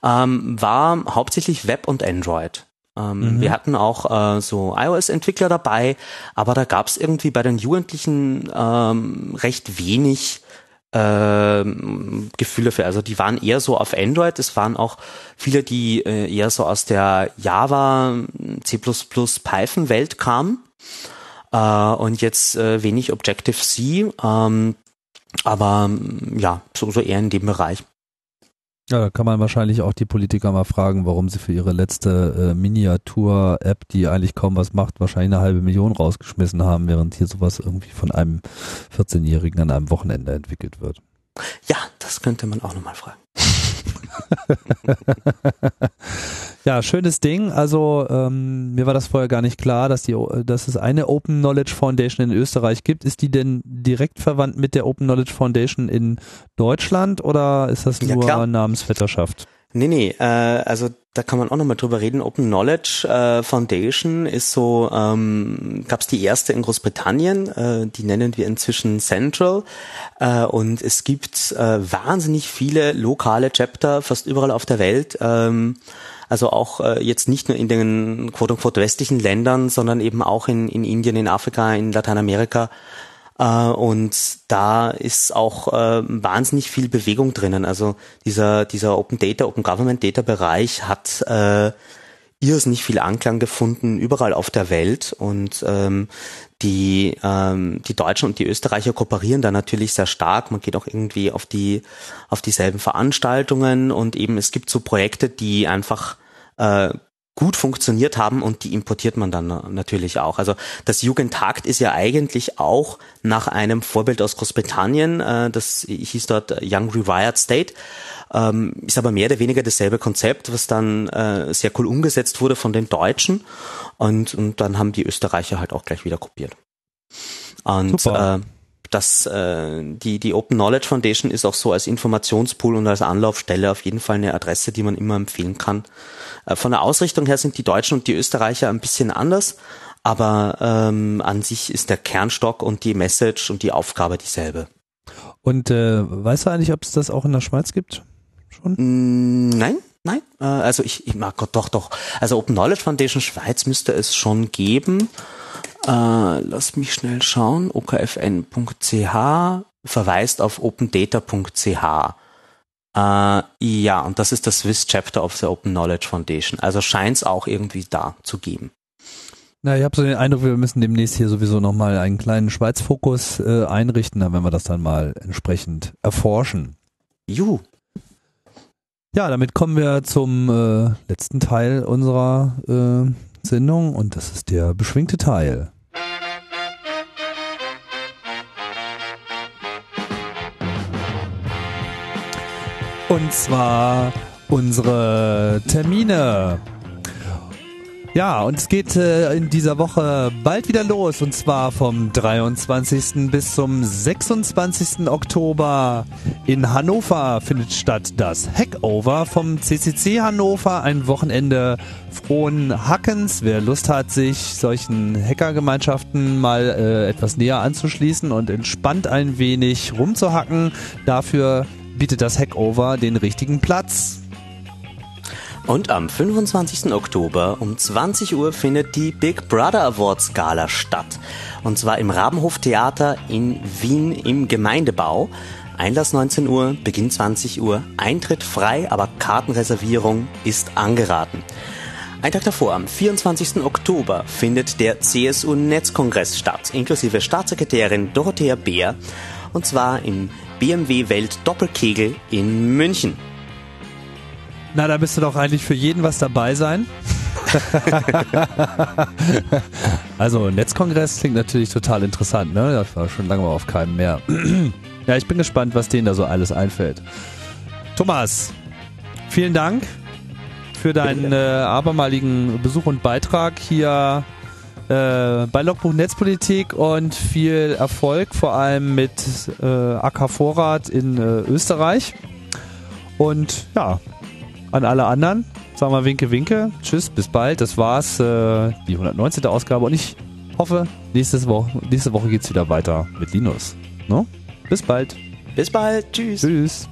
Ähm, war hauptsächlich Web und Android. Ähm, mhm. Wir hatten auch äh, so iOS-Entwickler dabei, aber da gab es irgendwie bei den Jugendlichen ähm, recht wenig äh, Gefühle für. Also die waren eher so auf Android. Es waren auch viele, die äh, eher so aus der Java, C++, Python-Welt kamen äh, und jetzt äh, wenig Objective-C. Ähm, aber ja, so, so eher in dem Bereich. Ja, da kann man wahrscheinlich auch die Politiker mal fragen, warum sie für ihre letzte äh, Miniatur-App, die eigentlich kaum was macht, wahrscheinlich eine halbe Million rausgeschmissen haben, während hier sowas irgendwie von einem 14-Jährigen an einem Wochenende entwickelt wird. Ja, das könnte man auch nochmal fragen. ja, schönes Ding. Also ähm, mir war das vorher gar nicht klar, dass, die, dass es eine Open Knowledge Foundation in Österreich gibt. Ist die denn direkt verwandt mit der Open Knowledge Foundation in Deutschland oder ist das nur ja, Namensvetterschaft? Nee, nee, äh, also da kann man auch nochmal drüber reden. Open Knowledge äh, Foundation ist so, ähm, gab es die erste in Großbritannien, äh, die nennen wir inzwischen Central. Äh, und es gibt äh, wahnsinnig viele lokale Chapter fast überall auf der Welt. Ähm, also auch äh, jetzt nicht nur in den quote-unquote westlichen Ländern, sondern eben auch in, in Indien, in Afrika, in Lateinamerika äh, und da ist auch äh, wahnsinnig viel Bewegung drinnen. Also dieser, dieser Open Data, Open Government Data Bereich hat äh, irrsinnig viel Anklang gefunden überall auf der Welt und ähm, die, ähm, die Deutschen und die Österreicher kooperieren da natürlich sehr stark. Man geht auch irgendwie auf die auf dieselben Veranstaltungen und eben es gibt so Projekte, die einfach äh, gut funktioniert haben und die importiert man dann natürlich auch. Also das Jugendtakt ist ja eigentlich auch nach einem Vorbild aus Großbritannien, äh, das hieß dort Young Rewired State, ähm, ist aber mehr oder weniger dasselbe Konzept, was dann äh, sehr cool umgesetzt wurde von den Deutschen und, und dann haben die Österreicher halt auch gleich wieder kopiert. Und Super. äh, das, äh, die, die Open Knowledge Foundation ist auch so als Informationspool und als Anlaufstelle auf jeden Fall eine Adresse, die man immer empfehlen kann. Äh, von der Ausrichtung her sind die Deutschen und die Österreicher ein bisschen anders, aber ähm, an sich ist der Kernstock und die Message und die Aufgabe dieselbe. Und äh, weißt du eigentlich, ob es das auch in der Schweiz gibt? Schon? Mm, nein, nein. Äh, also ich, ich mag Gott doch doch. Also Open Knowledge Foundation Schweiz müsste es schon geben. Äh, lass mich schnell schauen. okfn.ch verweist auf opendata.ch. Äh, ja, und das ist das Swiss Chapter of the Open Knowledge Foundation. Also scheint es auch irgendwie da zu geben. Na, ich habe so den Eindruck, wir müssen demnächst hier sowieso nochmal einen kleinen Schweiz-Fokus äh, einrichten, dann werden wir das dann mal entsprechend erforschen. Juhu. Ja, damit kommen wir zum äh, letzten Teil unserer äh, Sendung und das ist der beschwingte Teil. Und zwar unsere Termine. Ja, und es geht äh, in dieser Woche bald wieder los und zwar vom 23. bis zum 26. Oktober in Hannover findet statt das Hackover vom CCC Hannover, ein Wochenende frohen Hackens. Wer Lust hat, sich solchen Hackergemeinschaften mal äh, etwas näher anzuschließen und entspannt ein wenig rumzuhacken, dafür bietet das Hackover den richtigen Platz. Und am 25. Oktober um 20 Uhr findet die Big Brother Awards Gala statt. Und zwar im Rabenhof Theater in Wien im Gemeindebau. Einlass 19 Uhr, Beginn 20 Uhr, Eintritt frei, aber Kartenreservierung ist angeraten. Ein Tag davor, am 24. Oktober, findet der CSU-Netzkongress statt, inklusive Staatssekretärin Dorothea Beer, und zwar im BMW Welt Doppelkegel in München. Na, da müsste doch eigentlich für jeden was dabei sein. also Netzkongress klingt natürlich total interessant, ne? Ich war schon lange mal auf keinem mehr. ja, ich bin gespannt, was denen da so alles einfällt. Thomas, vielen Dank für deinen äh, abermaligen Besuch und Beitrag hier äh, bei Logbuch Netzpolitik und viel Erfolg, vor allem mit äh, AK Vorrat in äh, Österreich. Und ja, an alle anderen. Sagen wir Winke, Winke. Tschüss, bis bald. Das war's, äh, die 119. Ausgabe. Und ich hoffe, nächste Woche, nächste Woche geht's wieder weiter mit Linus. No? Bis bald. Bis bald. Tschüss. Tschüss.